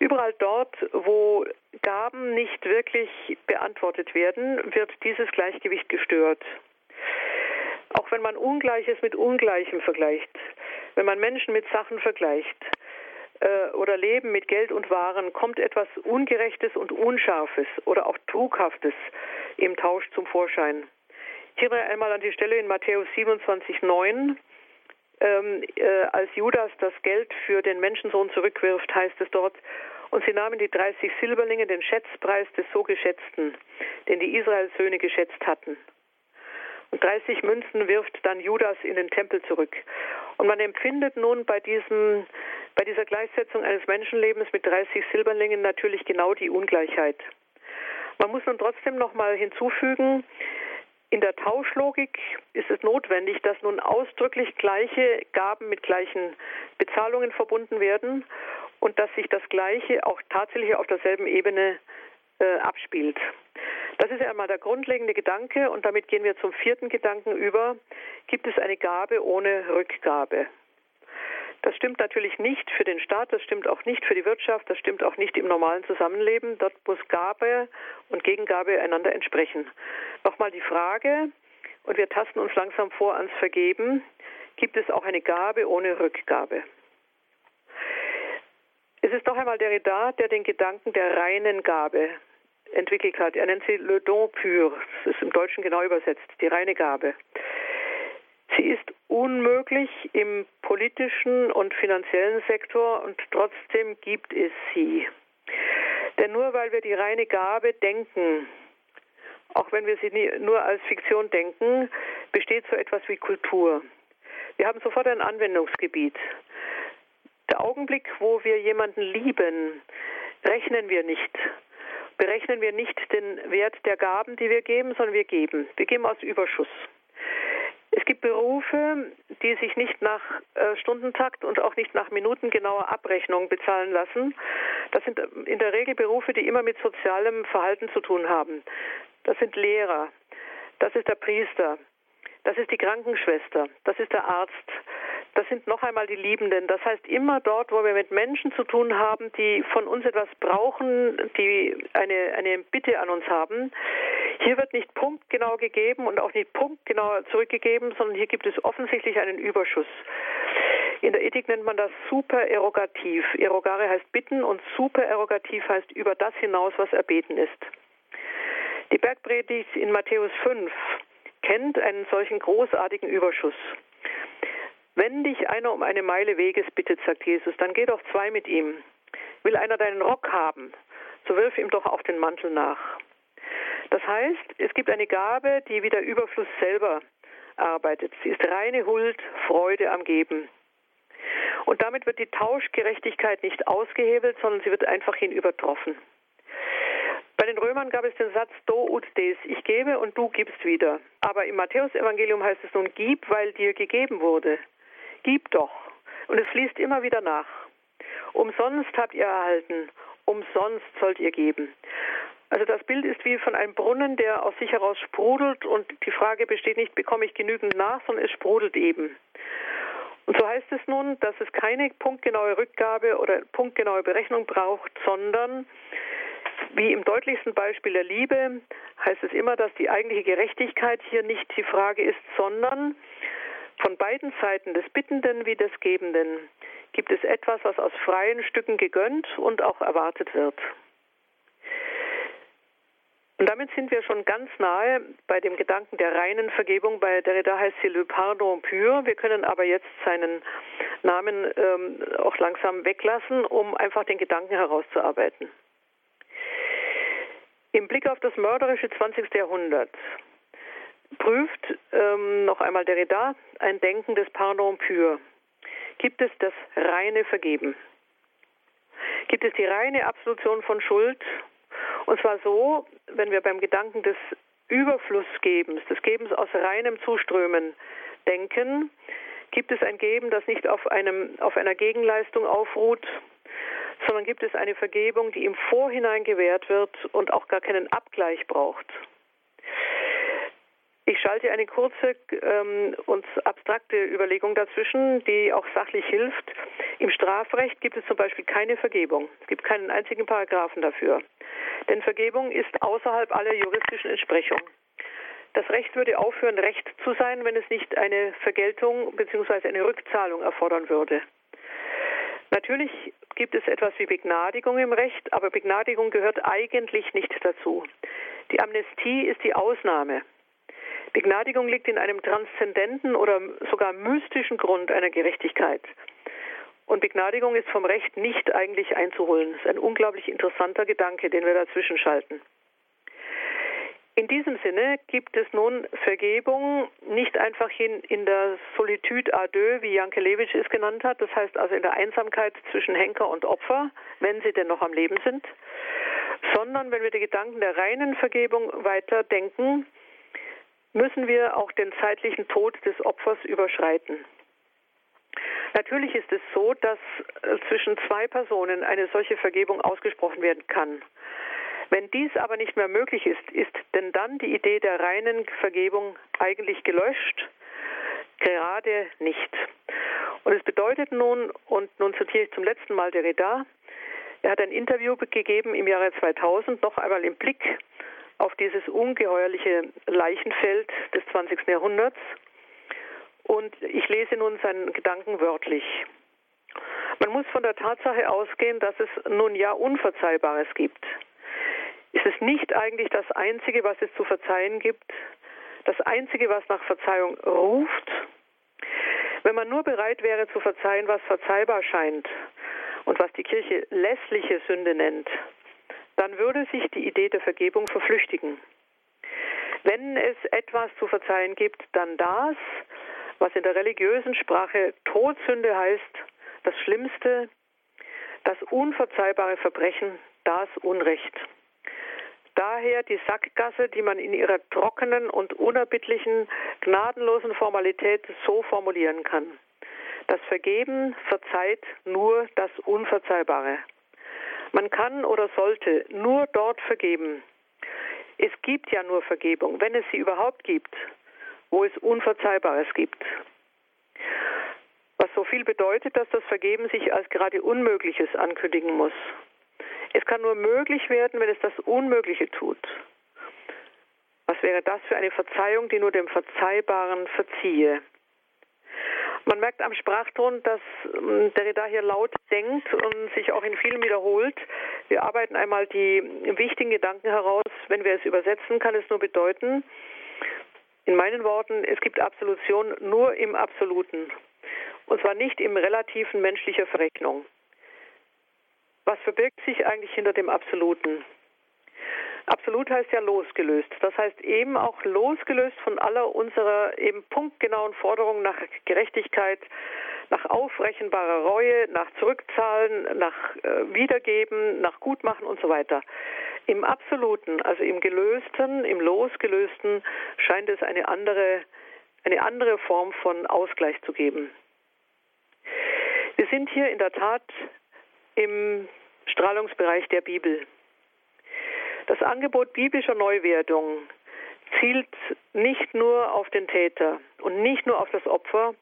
Überall dort, wo Gaben nicht wirklich beantwortet werden, wird dieses Gleichgewicht gestört. Auch wenn man Ungleiches mit Ungleichem vergleicht, wenn man Menschen mit Sachen vergleicht äh, oder Leben mit Geld und Waren, kommt etwas Ungerechtes und Unscharfes oder auch Trughaftes im Tausch zum Vorschein. Hier einmal an die Stelle in Matthäus 27, 9. Ähm, äh, als Judas das Geld für den Menschensohn zurückwirft, heißt es dort, und sie nahmen die 30 Silberlinge, den Schätzpreis des so Geschätzten, den die Israels Söhne geschätzt hatten. Und 30 Münzen wirft dann Judas in den Tempel zurück. Und man empfindet nun bei diesem, bei dieser Gleichsetzung eines Menschenlebens mit 30 Silberlingen natürlich genau die Ungleichheit. Man muss nun trotzdem noch mal hinzufügen, in der Tauschlogik ist es notwendig, dass nun ausdrücklich gleiche Gaben mit gleichen Bezahlungen verbunden werden und dass sich das Gleiche auch tatsächlich auf derselben Ebene äh, abspielt. Das ist einmal der grundlegende Gedanke und damit gehen wir zum vierten Gedanken über. Gibt es eine Gabe ohne Rückgabe? Das stimmt natürlich nicht für den Staat, das stimmt auch nicht für die Wirtschaft, das stimmt auch nicht im normalen Zusammenleben. Dort muss Gabe und Gegengabe einander entsprechen. Nochmal die Frage, und wir tasten uns langsam vor ans Vergeben, gibt es auch eine Gabe ohne Rückgabe? Es ist noch einmal der Derrida, der den Gedanken der reinen Gabe entwickelt hat. Er nennt sie Le Don Pur, das ist im Deutschen genau übersetzt, die reine Gabe. Sie ist unmöglich im politischen und finanziellen Sektor und trotzdem gibt es sie. Denn nur weil wir die reine Gabe denken, auch wenn wir sie nie, nur als Fiktion denken, besteht so etwas wie Kultur. Wir haben sofort ein Anwendungsgebiet. Der Augenblick, wo wir jemanden lieben, rechnen wir nicht berechnen wir nicht den Wert der Gaben, die wir geben, sondern wir geben. Wir geben aus Überschuss. Es gibt Berufe, die sich nicht nach äh, Stundentakt und auch nicht nach minutengenauer Abrechnung bezahlen lassen. Das sind in der Regel Berufe, die immer mit sozialem Verhalten zu tun haben. Das sind Lehrer, das ist der Priester, das ist die Krankenschwester, das ist der Arzt, das sind noch einmal die Liebenden. Das heißt, immer dort, wo wir mit Menschen zu tun haben, die von uns etwas brauchen, die eine, eine Bitte an uns haben, hier wird nicht punktgenau gegeben und auch nicht punktgenau zurückgegeben, sondern hier gibt es offensichtlich einen Überschuss. In der Ethik nennt man das supererogativ. Erogare heißt bitten und supererogativ heißt über das hinaus, was erbeten ist. Die Bergpredigt in Matthäus 5 kennt einen solchen großartigen Überschuss. Wenn dich einer um eine Meile Weges bittet, sagt Jesus, dann geh doch zwei mit ihm. Will einer deinen Rock haben, so wirf ihm doch auch den Mantel nach. Das heißt, es gibt eine Gabe, die wie der Überfluss selber arbeitet. Sie ist reine Huld, Freude am Geben. Und damit wird die Tauschgerechtigkeit nicht ausgehebelt, sondern sie wird einfach hinübertroffen. Bei den Römern gab es den Satz do ut des, ich gebe und du gibst wieder. Aber im Matthäusevangelium heißt es nun, gib, weil dir gegeben wurde. Gib doch. Und es fließt immer wieder nach. Umsonst habt ihr erhalten, umsonst sollt ihr geben. Also das Bild ist wie von einem Brunnen, der aus sich heraus sprudelt und die Frage besteht nicht, bekomme ich genügend nach, sondern es sprudelt eben. Und so heißt es nun, dass es keine punktgenaue Rückgabe oder punktgenaue Berechnung braucht, sondern wie im deutlichsten Beispiel der Liebe heißt es immer, dass die eigentliche Gerechtigkeit hier nicht die Frage ist, sondern von beiden Seiten des Bittenden wie des Gebenden gibt es etwas, was aus freien Stücken gegönnt und auch erwartet wird. Und damit sind wir schon ganz nahe bei dem Gedanken der reinen Vergebung. Bei Derrida heißt sie Le Pardon pur. Wir können aber jetzt seinen Namen ähm, auch langsam weglassen, um einfach den Gedanken herauszuarbeiten. Im Blick auf das mörderische 20. Jahrhundert prüft ähm, noch einmal Derrida ein Denken des Pardon pur. Gibt es das reine Vergeben? Gibt es die reine Absolution von Schuld? Und zwar so, wenn wir beim Gedanken des Überflussgebens, des Gebens aus reinem Zuströmen denken, gibt es ein Geben, das nicht auf, einem, auf einer Gegenleistung aufruht, sondern gibt es eine Vergebung, die im Vorhinein gewährt wird und auch gar keinen Abgleich braucht. Ich schalte eine kurze ähm, und abstrakte Überlegung dazwischen, die auch sachlich hilft. Im Strafrecht gibt es zum Beispiel keine Vergebung. Es gibt keinen einzigen Paragraphen dafür. Denn Vergebung ist außerhalb aller juristischen Entsprechung. Das Recht würde aufhören, Recht zu sein, wenn es nicht eine Vergeltung bzw. eine Rückzahlung erfordern würde. Natürlich gibt es etwas wie Begnadigung im Recht, aber Begnadigung gehört eigentlich nicht dazu. Die Amnestie ist die Ausnahme. Begnadigung liegt in einem transzendenten oder sogar mystischen Grund einer Gerechtigkeit. Und Begnadigung ist vom Recht nicht eigentlich einzuholen. Das ist ein unglaublich interessanter Gedanke, den wir dazwischen schalten. In diesem Sinne gibt es nun Vergebung nicht einfach in, in der Solitude à deux, wie Jankelewitsch es genannt hat, das heißt also in der Einsamkeit zwischen Henker und Opfer, wenn sie denn noch am Leben sind, sondern wenn wir die Gedanken der reinen Vergebung weiter denken, müssen wir auch den zeitlichen Tod des Opfers überschreiten. Natürlich ist es so, dass äh, zwischen zwei Personen eine solche Vergebung ausgesprochen werden kann. Wenn dies aber nicht mehr möglich ist, ist denn dann die Idee der reinen Vergebung eigentlich gelöscht? Gerade nicht. Und es bedeutet nun, und nun zitiere ich zum letzten Mal Derrida, er hat ein Interview gegeben im Jahre 2000, noch einmal im Blick auf dieses ungeheuerliche Leichenfeld des 20. Jahrhunderts. Und ich lese nun seinen Gedanken wörtlich. Man muss von der Tatsache ausgehen, dass es nun ja Unverzeihbares gibt. Ist es nicht eigentlich das Einzige, was es zu verzeihen gibt? Das Einzige, was nach Verzeihung ruft? Wenn man nur bereit wäre zu verzeihen, was verzeihbar scheint und was die Kirche lässliche Sünde nennt, dann würde sich die Idee der Vergebung verflüchtigen. Wenn es etwas zu verzeihen gibt, dann das, was in der religiösen Sprache Todsünde heißt, das Schlimmste, das unverzeihbare Verbrechen, das Unrecht. Daher die Sackgasse, die man in ihrer trockenen und unerbittlichen, gnadenlosen Formalität so formulieren kann. Das Vergeben verzeiht nur das Unverzeihbare. Man kann oder sollte nur dort vergeben. Es gibt ja nur Vergebung, wenn es sie überhaupt gibt, wo es Unverzeihbares gibt. Was so viel bedeutet, dass das Vergeben sich als gerade Unmögliches ankündigen muss. Es kann nur möglich werden, wenn es das Unmögliche tut. Was wäre das für eine Verzeihung, die nur dem Verzeihbaren verziehe? Man merkt am Sprachton, dass ähm, Derrida hier laut denkt und sich auch in vielen wiederholt. Wir arbeiten einmal die wichtigen Gedanken heraus. Wenn wir es übersetzen, kann es nur bedeuten, in meinen Worten, es gibt Absolution nur im Absoluten. Und zwar nicht im relativen menschlicher Verrechnung. Was verbirgt sich eigentlich hinter dem Absoluten? Absolut heißt ja losgelöst. Das heißt eben auch losgelöst von aller unserer eben punktgenauen Forderungen nach Gerechtigkeit, nach aufrechenbarer Reue, nach Zurückzahlen, nach äh, Wiedergeben, nach Gutmachen und so weiter. Im Absoluten, also im Gelösten, im Losgelösten scheint es eine andere, eine andere Form von Ausgleich zu geben. Wir sind hier in der Tat im Strahlungsbereich der Bibel. Das Angebot biblischer Neuwerdung zielt nicht nur auf den Täter und nicht nur auf das Opfer,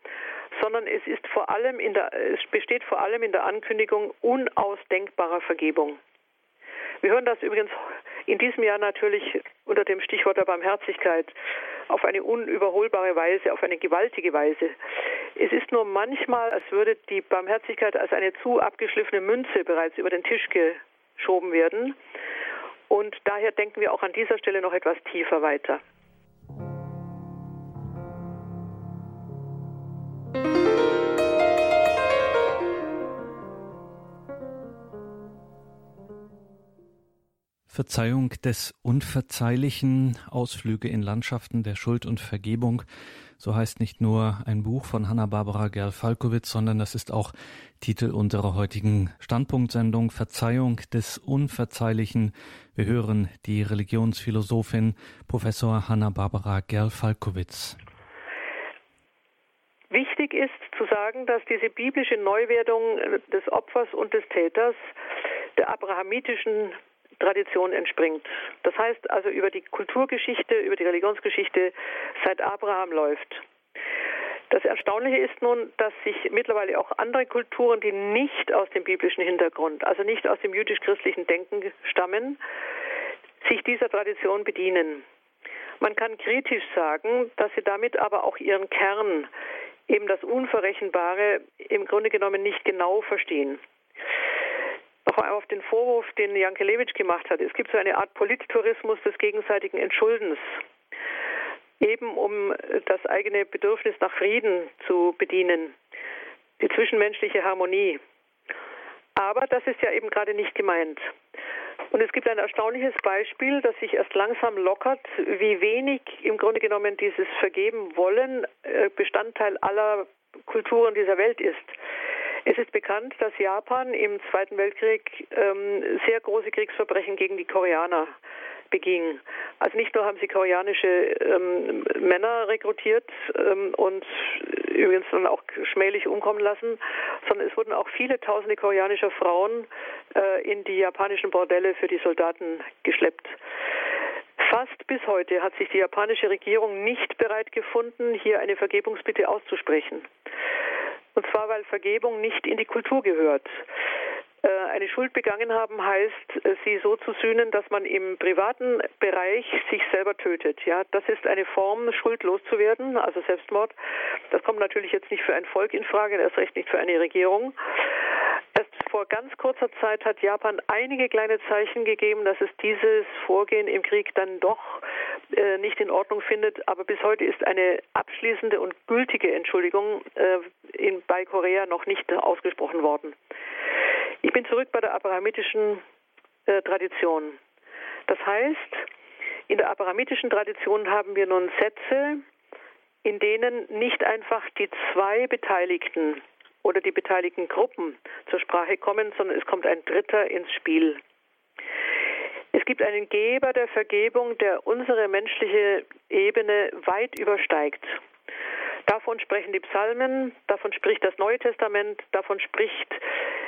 sondern es ist vor allem in der, es besteht vor allem in der Ankündigung unausdenkbarer Vergebung. Wir hören das übrigens in diesem Jahr natürlich unter dem Stichwort der Barmherzigkeit auf eine unüberholbare Weise, auf eine gewaltige Weise. Es ist nur manchmal, als würde die Barmherzigkeit als eine zu abgeschliffene Münze bereits über den Tisch geschoben werden. Und daher denken wir auch an dieser Stelle noch etwas tiefer weiter. Verzeihung des Unverzeihlichen, Ausflüge in Landschaften der Schuld und Vergebung. So heißt nicht nur ein Buch von Hanna-Barbara Gerl-Falkowitz, sondern das ist auch Titel unserer heutigen Standpunktsendung Verzeihung des Unverzeihlichen. Wir hören die Religionsphilosophin Professor Hanna-Barbara Gerl-Falkowitz. Wichtig ist zu sagen, dass diese biblische Neuwerdung des Opfers und des Täters der abrahamitischen Tradition entspringt. Das heißt also über die Kulturgeschichte, über die Religionsgeschichte seit Abraham läuft. Das Erstaunliche ist nun, dass sich mittlerweile auch andere Kulturen, die nicht aus dem biblischen Hintergrund, also nicht aus dem jüdisch-christlichen Denken stammen, sich dieser Tradition bedienen. Man kann kritisch sagen, dass sie damit aber auch ihren Kern, eben das Unverrechenbare, im Grunde genommen nicht genau verstehen noch auf den Vorwurf, den Jankelewitsch gemacht hat. Es gibt so eine Art Polittourismus des gegenseitigen Entschuldens, eben um das eigene Bedürfnis nach Frieden zu bedienen, die zwischenmenschliche Harmonie. Aber das ist ja eben gerade nicht gemeint. Und es gibt ein erstaunliches Beispiel, das sich erst langsam lockert, wie wenig im Grunde genommen dieses Vergeben wollen äh, Bestandteil aller Kulturen dieser Welt ist. Es ist bekannt, dass Japan im Zweiten Weltkrieg ähm, sehr große Kriegsverbrechen gegen die Koreaner beging. Also nicht nur haben sie koreanische ähm, Männer rekrutiert ähm, und übrigens dann auch schmählich umkommen lassen, sondern es wurden auch viele tausende koreanischer Frauen äh, in die japanischen Bordelle für die Soldaten geschleppt. Fast bis heute hat sich die japanische Regierung nicht bereit gefunden, hier eine Vergebungsbitte auszusprechen. Und zwar, weil Vergebung nicht in die Kultur gehört. Äh, eine Schuld begangen haben heißt, äh, sie so zu sühnen, dass man im privaten Bereich sich selber tötet. Ja, das ist eine Form, schuldlos zu werden, also Selbstmord. Das kommt natürlich jetzt nicht für ein Volk in Frage, erst recht nicht für eine Regierung. Vor ganz kurzer Zeit hat Japan einige kleine Zeichen gegeben, dass es dieses Vorgehen im Krieg dann doch äh, nicht in Ordnung findet. Aber bis heute ist eine abschließende und gültige Entschuldigung äh, in, bei Korea noch nicht ausgesprochen worden. Ich bin zurück bei der abrahamitischen äh, Tradition. Das heißt, in der abrahamitischen Tradition haben wir nun Sätze, in denen nicht einfach die zwei Beteiligten oder die beteiligten Gruppen zur Sprache kommen, sondern es kommt ein Dritter ins Spiel. Es gibt einen Geber der Vergebung, der unsere menschliche Ebene weit übersteigt. Davon sprechen die Psalmen, davon spricht das Neue Testament, davon spricht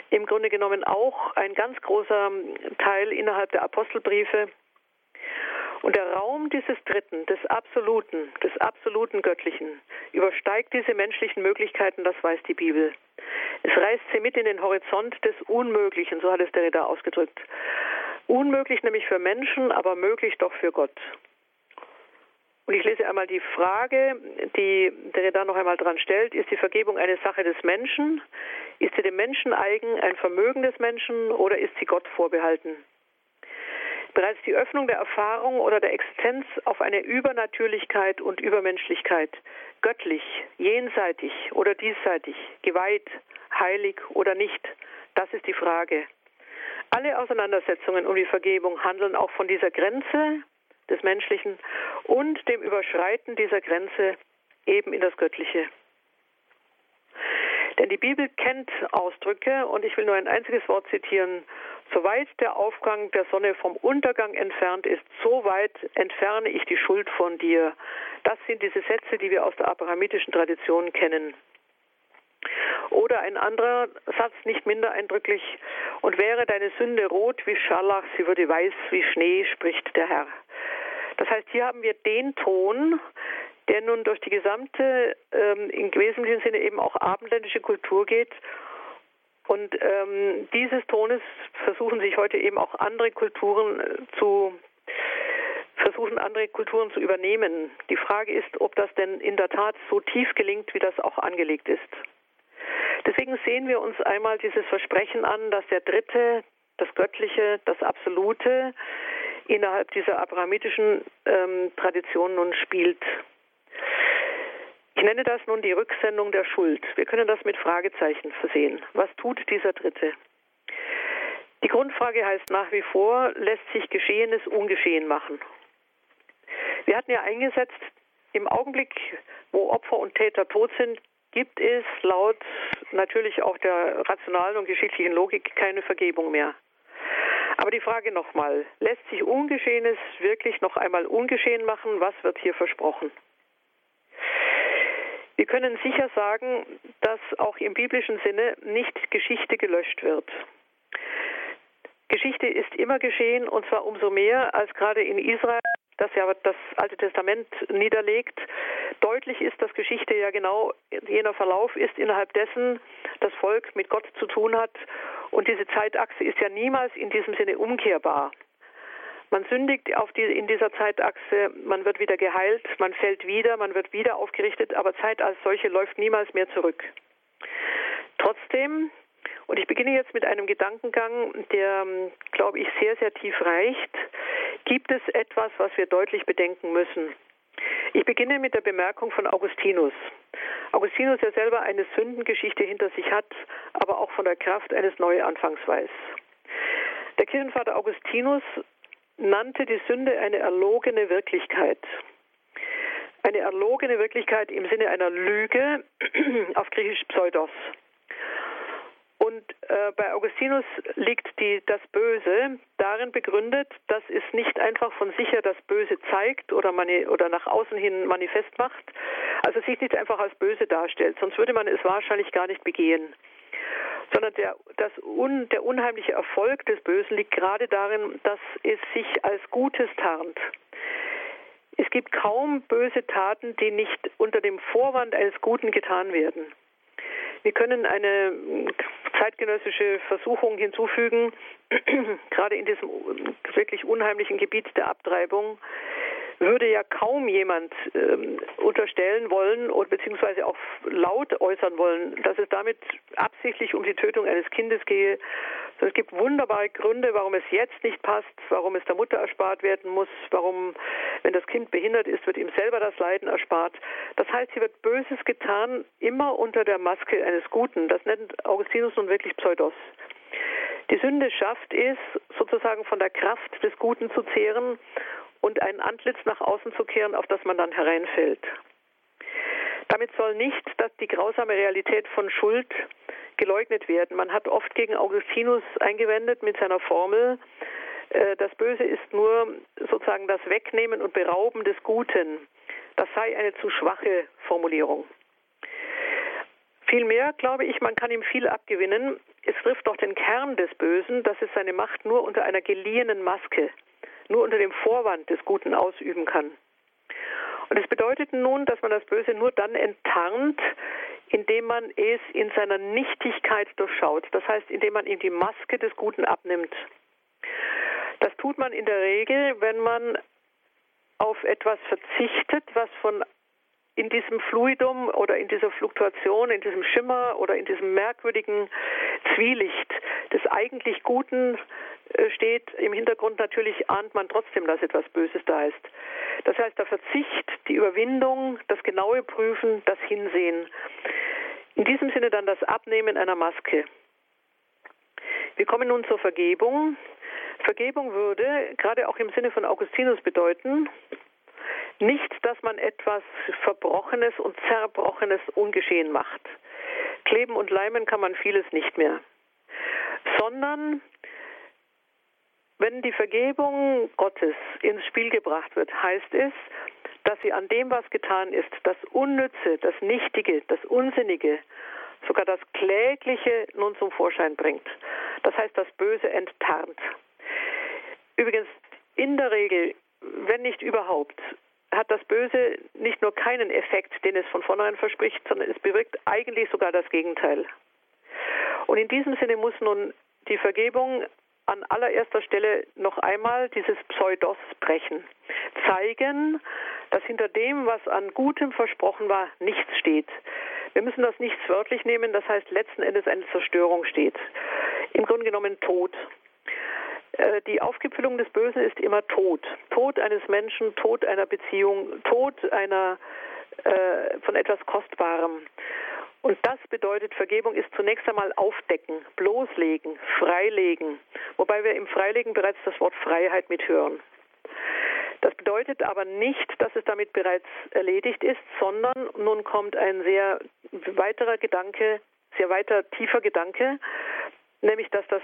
im Grunde genommen auch ein ganz großer Teil innerhalb der Apostelbriefe. Und der Raum dieses Dritten, des Absoluten, des absoluten Göttlichen, übersteigt diese menschlichen Möglichkeiten, das weiß die Bibel. Es reißt sie mit in den Horizont des Unmöglichen, so hat es der Ritter ausgedrückt. Unmöglich nämlich für Menschen, aber möglich doch für Gott. Und ich lese einmal die Frage, die der da noch einmal dran stellt. Ist die Vergebung eine Sache des Menschen? Ist sie dem Menschen eigen, ein Vermögen des Menschen oder ist sie Gott vorbehalten? Bereits die Öffnung der Erfahrung oder der Existenz auf eine Übernatürlichkeit und Übermenschlichkeit, göttlich, jenseitig oder diesseitig, geweiht, heilig oder nicht, das ist die Frage. Alle Auseinandersetzungen um die Vergebung handeln auch von dieser Grenze des Menschlichen und dem Überschreiten dieser Grenze eben in das Göttliche. Denn die Bibel kennt Ausdrücke und ich will nur ein einziges Wort zitieren. Soweit der Aufgang der Sonne vom Untergang entfernt ist, so weit entferne ich die Schuld von dir. Das sind diese Sätze, die wir aus der abrahamitischen Tradition kennen. Oder ein anderer Satz, nicht minder eindrücklich, und wäre deine Sünde rot wie Scharlach, sie würde weiß wie Schnee, spricht der Herr. Das heißt, hier haben wir den Ton, der nun durch die gesamte, ähm, im wesentlichen Sinne eben auch abendländische Kultur geht. Und ähm, dieses Tones versuchen sich heute eben auch andere Kulturen äh, zu versuchen, andere Kulturen zu übernehmen. Die Frage ist, ob das denn in der Tat so tief gelingt, wie das auch angelegt ist. Deswegen sehen wir uns einmal dieses Versprechen an, dass der Dritte, das Göttliche, das Absolute, innerhalb dieser abrahamitischen ähm, Tradition nun spielt. Ich nenne das nun die Rücksendung der Schuld. Wir können das mit Fragezeichen versehen. Was tut dieser Dritte? Die Grundfrage heißt nach wie vor, lässt sich Geschehenes ungeschehen machen? Wir hatten ja eingesetzt, im Augenblick, wo Opfer und Täter tot sind, gibt es laut natürlich auch der rationalen und geschichtlichen Logik keine Vergebung mehr. Aber die Frage nochmal, lässt sich Ungeschehenes wirklich noch einmal ungeschehen machen? Was wird hier versprochen? Wir können sicher sagen, dass auch im biblischen Sinne nicht Geschichte gelöscht wird. Geschichte ist immer geschehen und zwar umso mehr, als gerade in Israel, das ja das Alte Testament niederlegt, deutlich ist, dass Geschichte ja genau jener Verlauf ist, innerhalb dessen das Volk mit Gott zu tun hat und diese Zeitachse ist ja niemals in diesem Sinne umkehrbar. Man sündigt auf die, in dieser Zeitachse, man wird wieder geheilt, man fällt wieder, man wird wieder aufgerichtet, aber Zeit als solche läuft niemals mehr zurück. Trotzdem, und ich beginne jetzt mit einem Gedankengang, der, glaube ich, sehr, sehr tief reicht, gibt es etwas, was wir deutlich bedenken müssen. Ich beginne mit der Bemerkung von Augustinus. Augustinus, der selber eine Sündengeschichte hinter sich hat, aber auch von der Kraft eines Neuanfangs weiß. Der Kirchenvater Augustinus nannte die Sünde eine erlogene Wirklichkeit. Eine erlogene Wirklichkeit im Sinne einer Lüge, auf Griechisch Pseudos. Und äh, bei Augustinus liegt die, das Böse darin begründet, dass es nicht einfach von sich her das Böse zeigt oder, mani, oder nach außen hin manifest macht, also sich nicht einfach als böse darstellt, sonst würde man es wahrscheinlich gar nicht begehen. Sondern der, das un, der unheimliche Erfolg des Bösen liegt gerade darin, dass es sich als Gutes tarnt. Es gibt kaum böse Taten, die nicht unter dem Vorwand eines Guten getan werden. Wir können eine zeitgenössische Versuchung hinzufügen, gerade in diesem wirklich unheimlichen Gebiet der Abtreibung würde ja kaum jemand ähm, unterstellen wollen oder beziehungsweise auch laut äußern wollen, dass es damit absichtlich um die Tötung eines Kindes gehe. Es gibt wunderbare Gründe, warum es jetzt nicht passt, warum es der Mutter erspart werden muss, warum, wenn das Kind behindert ist, wird ihm selber das Leiden erspart. Das heißt, hier wird Böses getan, immer unter der Maske eines Guten. Das nennt Augustinus nun wirklich Pseudos. Die Sünde schafft es, sozusagen von der Kraft des Guten zu zehren und ein Antlitz nach außen zu kehren, auf das man dann hereinfällt. Damit soll nicht dass die grausame Realität von Schuld geleugnet werden. Man hat oft gegen Augustinus eingewendet mit seiner Formel, äh, das Böse ist nur sozusagen das Wegnehmen und Berauben des Guten. Das sei eine zu schwache Formulierung. Vielmehr glaube ich, man kann ihm viel abgewinnen. Es trifft doch den Kern des Bösen, dass es seine Macht nur unter einer geliehenen Maske nur unter dem Vorwand des Guten ausüben kann. Und es bedeutet nun, dass man das Böse nur dann enttarnt, indem man es in seiner Nichtigkeit durchschaut. Das heißt, indem man ihm die Maske des Guten abnimmt. Das tut man in der Regel, wenn man auf etwas verzichtet, was von in diesem Fluidum oder in dieser Fluktuation, in diesem Schimmer oder in diesem merkwürdigen Zwielicht des eigentlich Guten steht. Im Hintergrund natürlich ahnt man trotzdem, dass etwas Böses da ist. Das heißt, der Verzicht, die Überwindung, das genaue Prüfen, das Hinsehen. In diesem Sinne dann das Abnehmen einer Maske. Wir kommen nun zur Vergebung. Vergebung würde gerade auch im Sinne von Augustinus bedeuten, nicht, dass man etwas Verbrochenes und Zerbrochenes ungeschehen macht. Kleben und leimen kann man vieles nicht mehr. Sondern wenn die Vergebung Gottes ins Spiel gebracht wird, heißt es, dass sie an dem, was getan ist, das Unnütze, das Nichtige, das Unsinnige, sogar das Klägliche nun zum Vorschein bringt. Das heißt, das Böse enttarnt. Übrigens, in der Regel, wenn nicht überhaupt, hat das Böse nicht nur keinen Effekt, den es von vornherein verspricht, sondern es bewirkt eigentlich sogar das Gegenteil. Und in diesem Sinne muss nun die Vergebung an allererster Stelle noch einmal dieses Pseudos brechen. Zeigen, dass hinter dem, was an Gutem versprochen war, nichts steht. Wir müssen das nicht wörtlich nehmen, das heißt letzten Endes eine Zerstörung steht. Im Grunde genommen Tod. Äh, die Aufgipfelung des Bösen ist immer Tod. Tod eines Menschen, Tod einer Beziehung, Tod einer äh, von etwas Kostbarem. Und das bedeutet, Vergebung ist zunächst einmal aufdecken, bloßlegen, freilegen, wobei wir im Freilegen bereits das Wort Freiheit mithören. Das bedeutet aber nicht, dass es damit bereits erledigt ist, sondern nun kommt ein sehr weiterer Gedanke, sehr weiter tiefer Gedanke, nämlich dass das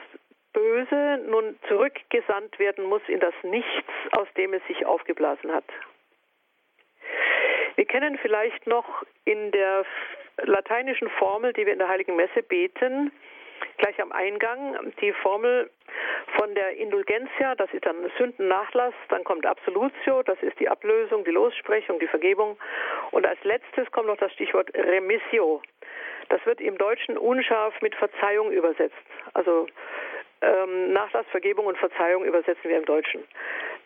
Böse nun zurückgesandt werden muss in das Nichts, aus dem es sich aufgeblasen hat. Wir kennen vielleicht noch in der lateinischen Formel, die wir in der Heiligen Messe beten, gleich am Eingang die Formel von der Indulgentia, das ist dann Sündennachlass, dann kommt Absolutio, das ist die Ablösung, die Lossprechung, die Vergebung und als letztes kommt noch das Stichwort Remissio. Das wird im Deutschen unscharf mit Verzeihung übersetzt. Also ähm, Nachlass, Vergebung und Verzeihung übersetzen wir im Deutschen.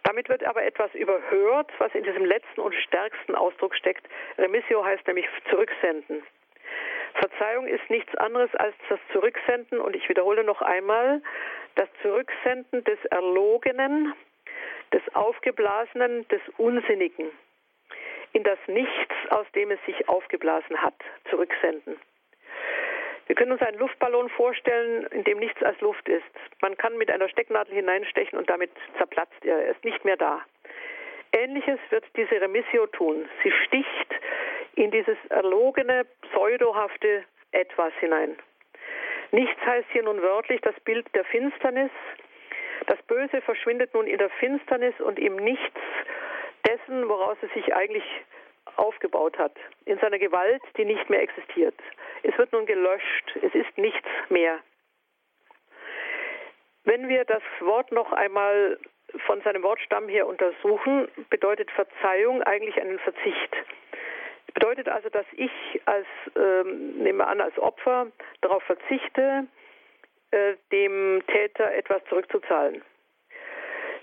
Damit wird aber etwas überhört, was in diesem letzten und stärksten Ausdruck steckt. Remissio heißt nämlich zurücksenden. Verzeihung ist nichts anderes als das Zurücksenden, und ich wiederhole noch einmal, das Zurücksenden des Erlogenen, des Aufgeblasenen, des Unsinnigen in das Nichts, aus dem es sich aufgeblasen hat, zurücksenden. Wir können uns einen Luftballon vorstellen, in dem nichts als Luft ist. Man kann mit einer Stecknadel hineinstechen und damit zerplatzt er. Er ist nicht mehr da. Ähnliches wird diese Remissio tun. Sie sticht in dieses erlogene, pseudohafte Etwas hinein. Nichts heißt hier nun wörtlich das Bild der Finsternis. Das Böse verschwindet nun in der Finsternis und im Nichts dessen, woraus es sich eigentlich aufgebaut hat, in seiner Gewalt, die nicht mehr existiert. Es wird nun gelöscht, es ist nichts mehr. Wenn wir das Wort noch einmal von seinem Wortstamm her untersuchen, bedeutet Verzeihung eigentlich einen Verzicht. Bedeutet also, dass ich als, ähm, nehmen wir an, als Opfer darauf verzichte, äh, dem Täter etwas zurückzuzahlen.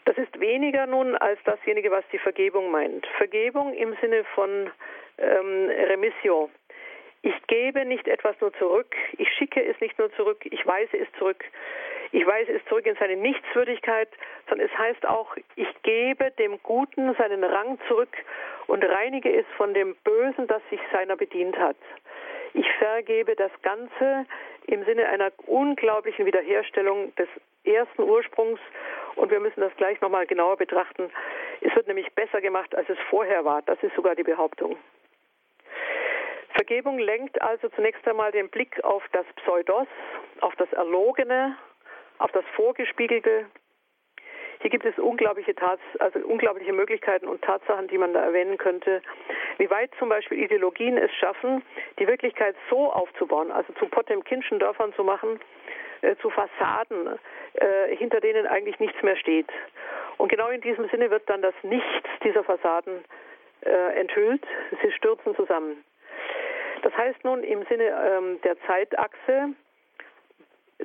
Das ist weniger nun als dasjenige, was die Vergebung meint. Vergebung im Sinne von ähm, Remission. Ich gebe nicht etwas nur zurück, ich schicke es nicht nur zurück, ich weise es zurück. Ich weise es zurück in seine Nichtswürdigkeit, sondern es heißt auch, ich gebe dem Guten seinen Rang zurück und reinige es von dem Bösen, das sich seiner bedient hat. Ich vergebe das Ganze im Sinne einer unglaublichen Wiederherstellung des ersten Ursprungs und wir müssen das gleich nochmal genauer betrachten. Es wird nämlich besser gemacht, als es vorher war. Das ist sogar die Behauptung. Vergebung lenkt also zunächst einmal den Blick auf das Pseudos, auf das Erlogene, auf das Vorgespiegelte. Hier gibt es unglaubliche, Tats also unglaubliche Möglichkeiten und Tatsachen, die man da erwähnen könnte. Wie weit zum Beispiel Ideologien es schaffen, die Wirklichkeit so aufzubauen, also zu Potemkinschen Dörfern zu machen, äh, zu Fassaden, äh, hinter denen eigentlich nichts mehr steht. Und genau in diesem Sinne wird dann das Nichts dieser Fassaden äh, enthüllt. Sie stürzen zusammen. Das heißt nun im Sinne ähm, der Zeitachse,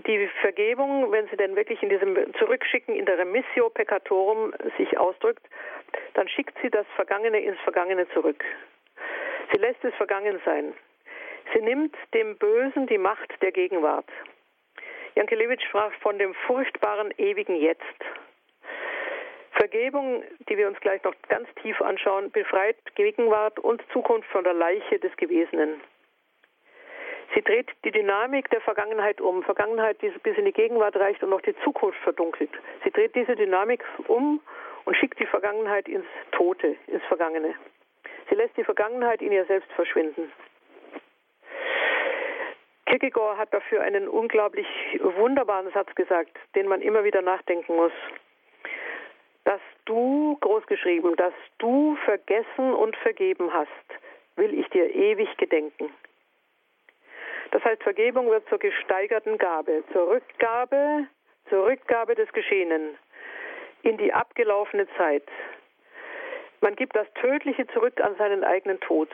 die Vergebung, wenn sie denn wirklich in diesem Zurückschicken in der Remissio Peccatorum sich ausdrückt, dann schickt sie das Vergangene ins Vergangene zurück. Sie lässt es vergangen sein. Sie nimmt dem Bösen die Macht der Gegenwart. Jankelewitsch sprach von dem furchtbaren ewigen Jetzt. Vergebung, die wir uns gleich noch ganz tief anschauen, befreit Gegenwart und Zukunft von der Leiche des Gewesenen. Sie dreht die Dynamik der Vergangenheit um. Vergangenheit, die bis in die Gegenwart reicht und noch die Zukunft verdunkelt. Sie dreht diese Dynamik um und schickt die Vergangenheit ins Tote, ins Vergangene. Sie lässt die Vergangenheit in ihr selbst verschwinden. Kierkegaard hat dafür einen unglaublich wunderbaren Satz gesagt, den man immer wieder nachdenken muss. Dass du, großgeschrieben, dass du vergessen und vergeben hast, will ich dir ewig gedenken. Das heißt, Vergebung wird zur gesteigerten Gabe, zur Rückgabe, zur Rückgabe des Geschehenen in die abgelaufene Zeit. Man gibt das Tödliche zurück an seinen eigenen Tod.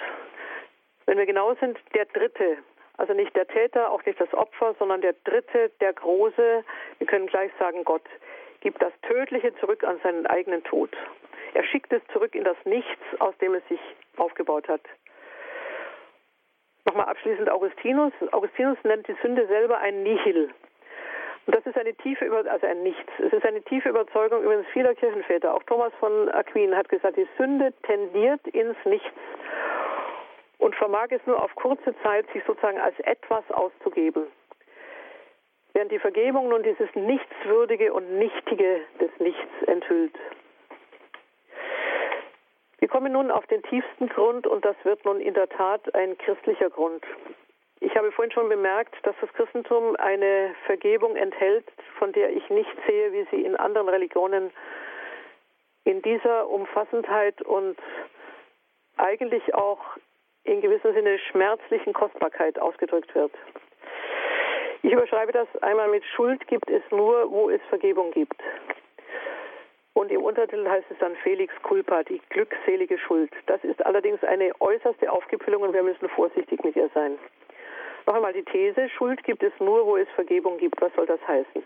Wenn wir genau sind, der Dritte, also nicht der Täter, auch nicht das Opfer, sondern der Dritte, der Große, wir können gleich sagen Gott, gibt das Tödliche zurück an seinen eigenen Tod. Er schickt es zurück in das Nichts, aus dem es sich aufgebaut hat. Nochmal abschließend Augustinus. Augustinus nennt die Sünde selber ein Nihil. Und das ist eine tiefe, Über also ein Nichts. Es ist eine tiefe Überzeugung übrigens vieler Kirchenväter. Auch Thomas von Aquin hat gesagt, die Sünde tendiert ins Nichts und vermag es nur auf kurze Zeit, sich sozusagen als etwas auszugeben. Während die Vergebung nun dieses Nichtswürdige und Nichtige des Nichts enthüllt. Wir kommen nun auf den tiefsten Grund und das wird nun in der Tat ein christlicher Grund. Ich habe vorhin schon bemerkt, dass das Christentum eine Vergebung enthält, von der ich nicht sehe, wie sie in anderen Religionen in dieser Umfassendheit und eigentlich auch in gewissem Sinne schmerzlichen Kostbarkeit ausgedrückt wird. Ich überschreibe das einmal mit Schuld gibt es nur, wo es Vergebung gibt. Und im Untertitel heißt es dann Felix culpa, die glückselige Schuld. Das ist allerdings eine äußerste Aufgepüllung und wir müssen vorsichtig mit ihr sein. Noch einmal die These, Schuld gibt es nur, wo es Vergebung gibt. Was soll das heißen?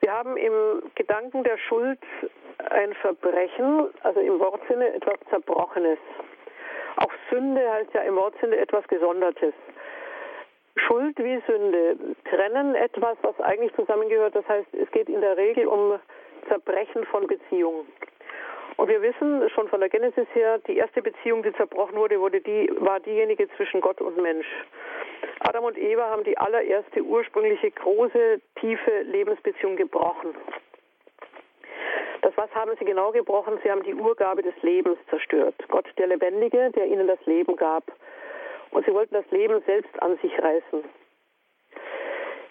Wir haben im Gedanken der Schuld ein Verbrechen, also im Wortsinne etwas Zerbrochenes. Auch Sünde heißt ja im Wortsinne etwas Gesondertes. Schuld wie Sünde trennen etwas, was eigentlich zusammengehört. Das heißt, es geht in der Regel um Zerbrechen von Beziehungen. Und wir wissen schon von der Genesis her, die erste Beziehung, die zerbrochen wurde, wurde die, war diejenige zwischen Gott und Mensch. Adam und Eva haben die allererste ursprüngliche große, tiefe Lebensbeziehung gebrochen. Das was haben sie genau gebrochen? Sie haben die Urgabe des Lebens zerstört. Gott, der Lebendige, der ihnen das Leben gab. Und sie wollten das Leben selbst an sich reißen.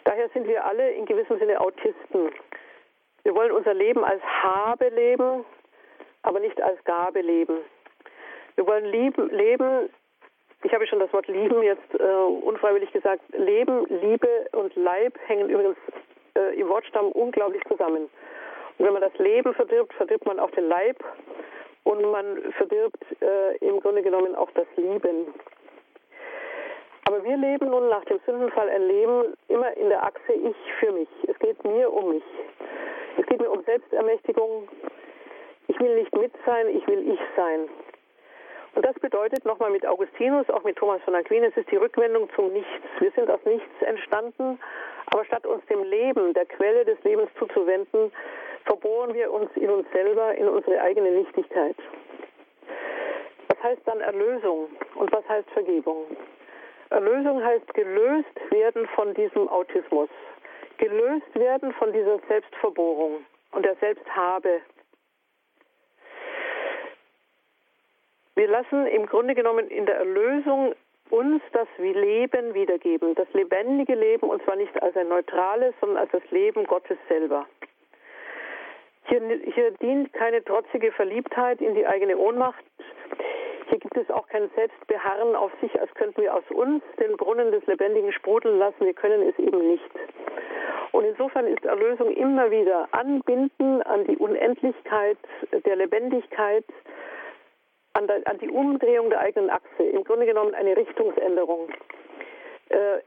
Daher sind wir alle in gewissem Sinne Autisten. Wir wollen unser Leben als Habe leben, aber nicht als Gabe leben. Wir wollen lieben, leben, ich habe schon das Wort lieben jetzt äh, unfreiwillig gesagt, Leben, Liebe und Leib hängen übrigens äh, im Wortstamm unglaublich zusammen. Und wenn man das Leben verdirbt, verdirbt man auch den Leib und man verdirbt äh, im Grunde genommen auch das Lieben. Aber wir leben nun nach dem Sündenfall ein Leben immer in der Achse Ich für mich. Es geht mir um mich. Es geht mir um Selbstermächtigung. Ich will nicht mit sein, ich will ich sein. Und das bedeutet nochmal mit Augustinus, auch mit Thomas von Aquin, es ist die Rückwendung zum Nichts. Wir sind aus Nichts entstanden, aber statt uns dem Leben, der Quelle des Lebens zuzuwenden, verbohren wir uns in uns selber, in unsere eigene Nichtigkeit. Was heißt dann Erlösung und was heißt Vergebung? Erlösung heißt gelöst werden von diesem Autismus, gelöst werden von dieser Selbstverbohrung und der Selbsthabe. Wir lassen im Grunde genommen in der Erlösung uns das Leben wiedergeben, das lebendige Leben, und zwar nicht als ein neutrales, sondern als das Leben Gottes selber. Hier, hier dient keine trotzige Verliebtheit in die eigene Ohnmacht, hier gibt es auch kein Selbstbeharren auf sich, als könnten wir aus uns den Brunnen des Lebendigen sprudeln lassen. Wir können es eben nicht. Und insofern ist Erlösung immer wieder Anbinden an die Unendlichkeit der Lebendigkeit, an, der, an die Umdrehung der eigenen Achse. Im Grunde genommen eine Richtungsänderung. Äh,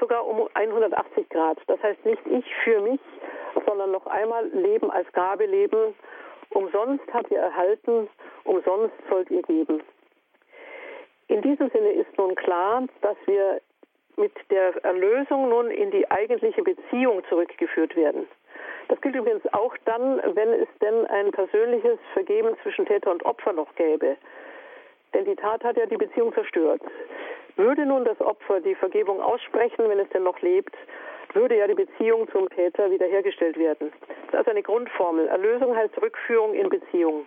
sogar um 180 Grad. Das heißt nicht ich für mich, sondern noch einmal Leben als Gabe leben. Umsonst habt ihr erhalten, umsonst sollt ihr geben. In diesem Sinne ist nun klar, dass wir mit der Erlösung nun in die eigentliche Beziehung zurückgeführt werden. Das gilt übrigens auch dann, wenn es denn ein persönliches Vergeben zwischen Täter und Opfer noch gäbe. Denn die Tat hat ja die Beziehung zerstört. Würde nun das Opfer die Vergebung aussprechen, wenn es denn noch lebt, würde ja die Beziehung zum Täter wiederhergestellt werden. Das ist also eine Grundformel. Erlösung heißt Rückführung in Beziehung.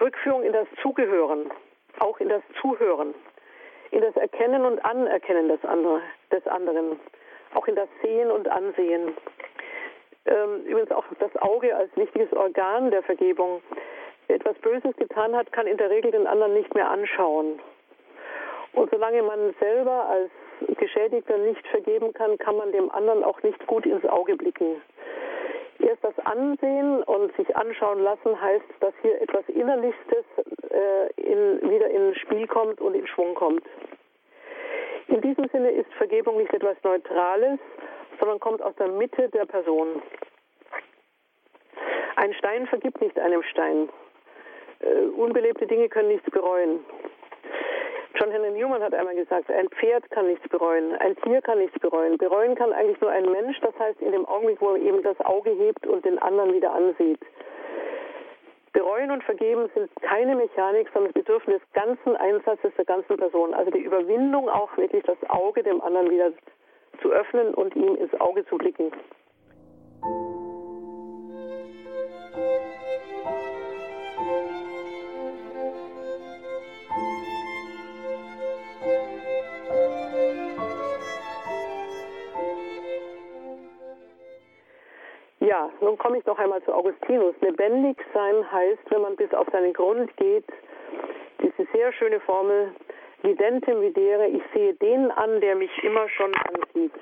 Rückführung in das Zugehören auch in das Zuhören, in das Erkennen und Anerkennen des, andere, des anderen, auch in das Sehen und Ansehen. Ähm, übrigens auch das Auge als wichtiges Organ der Vergebung. Wer etwas Böses getan hat, kann in der Regel den anderen nicht mehr anschauen. Und solange man selber als Geschädigter nicht vergeben kann, kann man dem anderen auch nicht gut ins Auge blicken. Erst das Ansehen und sich anschauen lassen heißt, dass hier etwas Innerlichstes äh, in, wieder ins Spiel kommt und in Schwung kommt. In diesem Sinne ist Vergebung nicht etwas Neutrales, sondern kommt aus der Mitte der Person. Ein Stein vergibt nicht einem Stein. Äh, unbelebte Dinge können nichts bereuen. John Henry Newman hat einmal gesagt, ein Pferd kann nichts bereuen, ein Tier kann nichts bereuen. Bereuen kann eigentlich nur ein Mensch, das heißt in dem Augenblick, wo er eben das Auge hebt und den anderen wieder ansieht. Bereuen und Vergeben sind keine Mechanik, sondern bedürfen des ganzen Einsatzes der ganzen Person. Also die Überwindung auch wirklich das Auge dem anderen wieder zu öffnen und ihm ins Auge zu blicken. Ja, nun komme ich noch einmal zu Augustinus. Lebendig sein heißt, wenn man bis auf seinen Grund geht, diese sehr schöne Formel, videntem videre, ich sehe den an, der mich immer schon ansieht.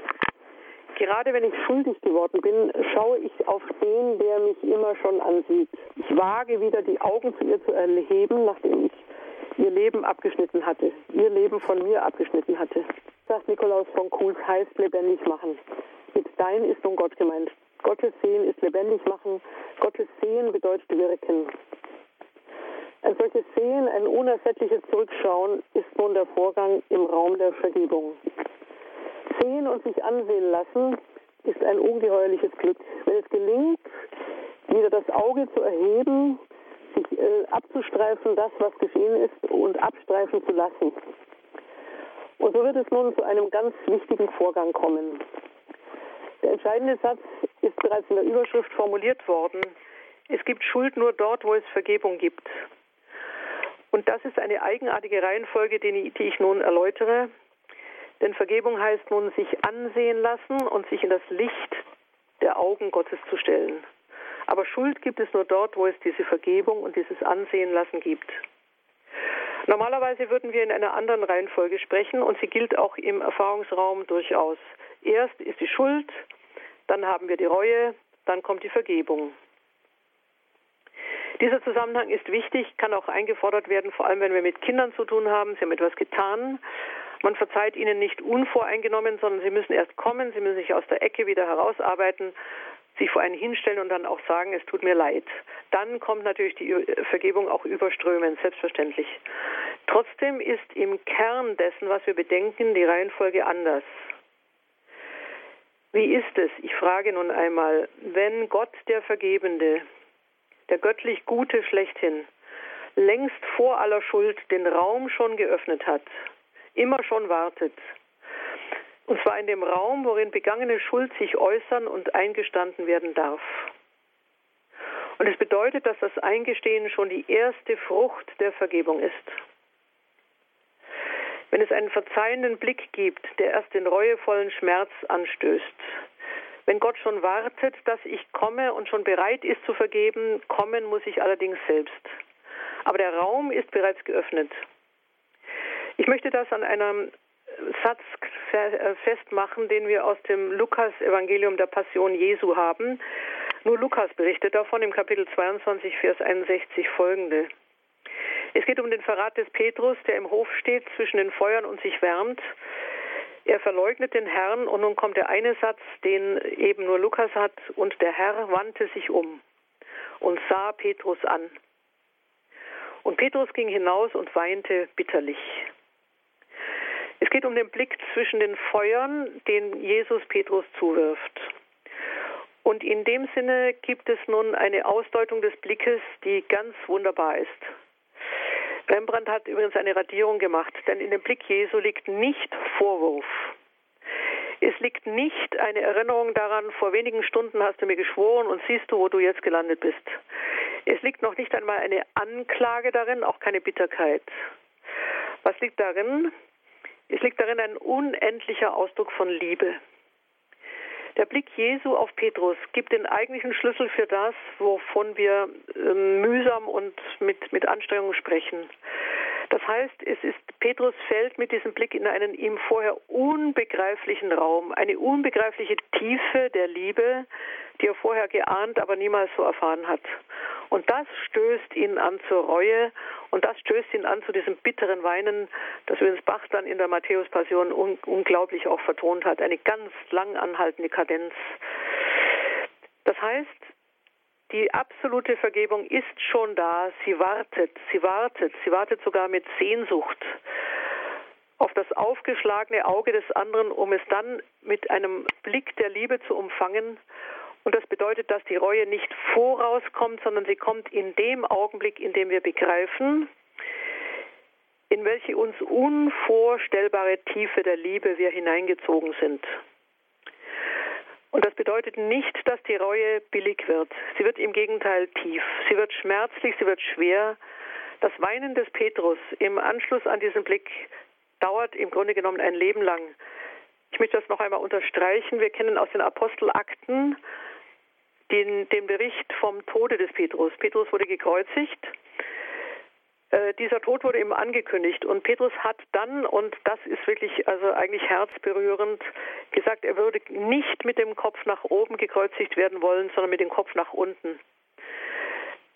Gerade wenn ich schuldig geworden bin, schaue ich auf den, der mich immer schon ansieht. Ich wage wieder die Augen zu ihr zu erheben, nachdem ich ihr Leben abgeschnitten hatte, ihr Leben von mir abgeschnitten hatte. Sagt Nikolaus von Kuhls, heißt lebendig machen. Mit dein ist nun Gott gemeint. Gottes Sehen ist lebendig machen. Gottes Sehen bedeutet wirken. Ein solches Sehen, ein unersättliches Zurückschauen ist nun der Vorgang im Raum der Vergebung. Sehen und sich ansehen lassen ist ein ungeheuerliches Glück. Wenn es gelingt, wieder das Auge zu erheben, sich äh, abzustreifen, das, was geschehen ist, und abstreifen zu lassen. Und so wird es nun zu einem ganz wichtigen Vorgang kommen. Der entscheidende Satz ist bereits in der Überschrift formuliert worden. Es gibt Schuld nur dort, wo es Vergebung gibt. Und das ist eine eigenartige Reihenfolge, die, ich nun erläutere. Denn Vergebung heißt nun, sich ansehen lassen und sich in das Licht der Augen Gottes zu stellen. Aber Schuld gibt es nur dort, wo es diese Vergebung und dieses Ansehen lassen gibt. Normalerweise würden wir in einer anderen Reihenfolge sprechen und sie gilt auch im Erfahrungsraum durchaus. Erst ist die Schuld, dann haben wir die Reue, dann kommt die Vergebung. Dieser Zusammenhang ist wichtig, kann auch eingefordert werden, vor allem wenn wir mit Kindern zu tun haben. Sie haben etwas getan. Man verzeiht ihnen nicht unvoreingenommen, sondern sie müssen erst kommen, sie müssen sich aus der Ecke wieder herausarbeiten, sich vor einen hinstellen und dann auch sagen, es tut mir leid. Dann kommt natürlich die Vergebung auch überströmend, selbstverständlich. Trotzdem ist im Kern dessen, was wir bedenken, die Reihenfolge anders. Wie ist es, ich frage nun einmal, wenn Gott der Vergebende der göttlich Gute schlechthin, längst vor aller Schuld den Raum schon geöffnet hat, immer schon wartet. Und zwar in dem Raum, worin begangene Schuld sich äußern und eingestanden werden darf. Und es bedeutet, dass das Eingestehen schon die erste Frucht der Vergebung ist. Wenn es einen verzeihenden Blick gibt, der erst den reuevollen Schmerz anstößt, wenn Gott schon wartet, dass ich komme und schon bereit ist zu vergeben, kommen muss ich allerdings selbst. Aber der Raum ist bereits geöffnet. Ich möchte das an einem Satz äh, festmachen, den wir aus dem Lukas-Evangelium der Passion Jesu haben. Nur Lukas berichtet davon im Kapitel 22, Vers 61 folgende. Es geht um den Verrat des Petrus, der im Hof steht zwischen den Feuern und sich wärmt. Er verleugnet den Herrn und nun kommt der eine Satz, den eben nur Lukas hat, und der Herr wandte sich um und sah Petrus an. Und Petrus ging hinaus und weinte bitterlich. Es geht um den Blick zwischen den Feuern, den Jesus Petrus zuwirft. Und in dem Sinne gibt es nun eine Ausdeutung des Blickes, die ganz wunderbar ist. Rembrandt hat übrigens eine Radierung gemacht, denn in dem Blick Jesu liegt nicht Vorwurf. Es liegt nicht eine Erinnerung daran, vor wenigen Stunden hast du mir geschworen und siehst du, wo du jetzt gelandet bist. Es liegt noch nicht einmal eine Anklage darin, auch keine Bitterkeit. Was liegt darin? Es liegt darin ein unendlicher Ausdruck von Liebe. Der Blick Jesu auf Petrus gibt den eigentlichen Schlüssel für das, wovon wir äh, mühsam und mit, mit Anstrengung sprechen. Das heißt, es ist, Petrus fällt mit diesem Blick in einen ihm vorher unbegreiflichen Raum, eine unbegreifliche Tiefe der Liebe, die er vorher geahnt, aber niemals so erfahren hat. Und das stößt ihn an zur Reue und das stößt ihn an zu diesem bitteren Weinen, das übrigens Bach dann in der Matthäus-Passion un unglaublich auch vertont hat. Eine ganz lang anhaltende Kadenz. Das heißt, die absolute Vergebung ist schon da. Sie wartet, sie wartet, sie wartet sogar mit Sehnsucht auf das aufgeschlagene Auge des anderen, um es dann mit einem Blick der Liebe zu umfangen und das bedeutet, dass die Reue nicht vorauskommt, sondern sie kommt in dem Augenblick, in dem wir begreifen, in welche uns unvorstellbare Tiefe der Liebe wir hineingezogen sind. Und das bedeutet nicht, dass die Reue billig wird. Sie wird im Gegenteil tief. Sie wird schmerzlich, sie wird schwer. Das Weinen des Petrus im Anschluss an diesen Blick dauert im Grunde genommen ein Leben lang. Ich möchte das noch einmal unterstreichen. Wir kennen aus den Apostelakten den, den Bericht vom Tode des Petrus. Petrus wurde gekreuzigt. Äh, dieser Tod wurde ihm angekündigt und Petrus hat dann, und das ist wirklich also eigentlich herzberührend, gesagt, er würde nicht mit dem Kopf nach oben gekreuzigt werden wollen, sondern mit dem Kopf nach unten.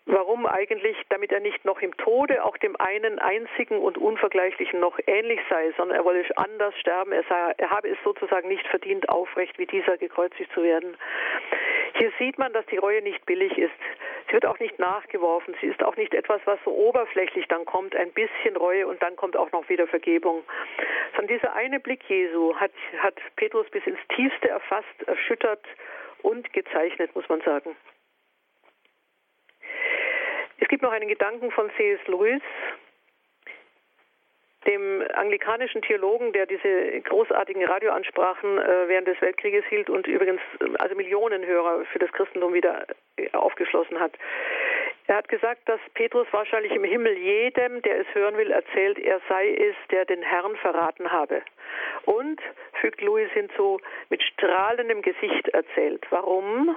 Warum eigentlich? Damit er nicht noch im Tode auch dem einen einzigen und unvergleichlichen noch ähnlich sei, sondern er wolle anders sterben. Er, sah, er habe es sozusagen nicht verdient, aufrecht wie dieser gekreuzigt zu werden. Hier sieht man, dass die Reue nicht billig ist. Sie wird auch nicht nachgeworfen. Sie ist auch nicht etwas, was so oberflächlich dann kommt, ein bisschen Reue und dann kommt auch noch wieder Vergebung. Sondern dieser eine Blick Jesu hat, hat Petrus bis ins Tiefste erfasst, erschüttert und gezeichnet, muss man sagen. Es gibt noch einen Gedanken von C.S. Lewis, dem anglikanischen Theologen, der diese großartigen Radioansprachen äh, während des Weltkrieges hielt und übrigens also Millionen Hörer für das Christentum wieder äh, aufgeschlossen hat. Er hat gesagt, dass Petrus wahrscheinlich im Himmel jedem, der es hören will, erzählt, er sei es, der den Herrn verraten habe. Und, fügt Louis hinzu, mit strahlendem Gesicht erzählt. Warum?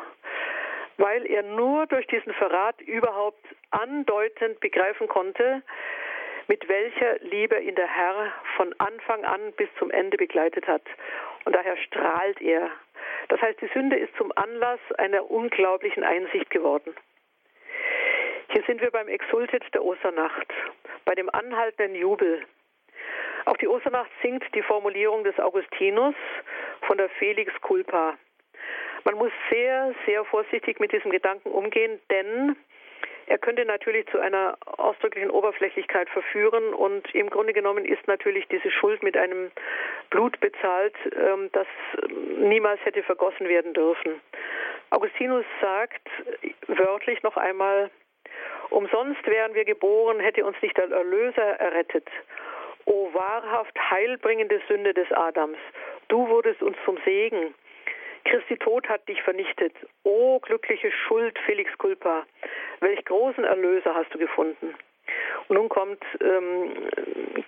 Weil er nur durch diesen Verrat überhaupt andeutend begreifen konnte, mit welcher Liebe ihn der Herr von Anfang an bis zum Ende begleitet hat. Und daher strahlt er. Das heißt, die Sünde ist zum Anlass einer unglaublichen Einsicht geworden. Hier sind wir beim Exultet der Osternacht, bei dem anhaltenden Jubel. Auch die Osternacht singt die Formulierung des Augustinus von der Felix Culpa. Man muss sehr, sehr vorsichtig mit diesem Gedanken umgehen, denn er könnte natürlich zu einer ausdrücklichen Oberflächlichkeit verführen und im Grunde genommen ist natürlich diese Schuld mit einem Blut bezahlt, ähm, das niemals hätte vergossen werden dürfen. Augustinus sagt wörtlich noch einmal, Umsonst wären wir geboren, hätte uns nicht der Erlöser errettet. O wahrhaft heilbringende Sünde des Adams, du wurdest uns zum Segen. Christi Tod hat dich vernichtet. O glückliche Schuld, Felix Culpa, welch großen Erlöser hast du gefunden. Und nun kommt ähm,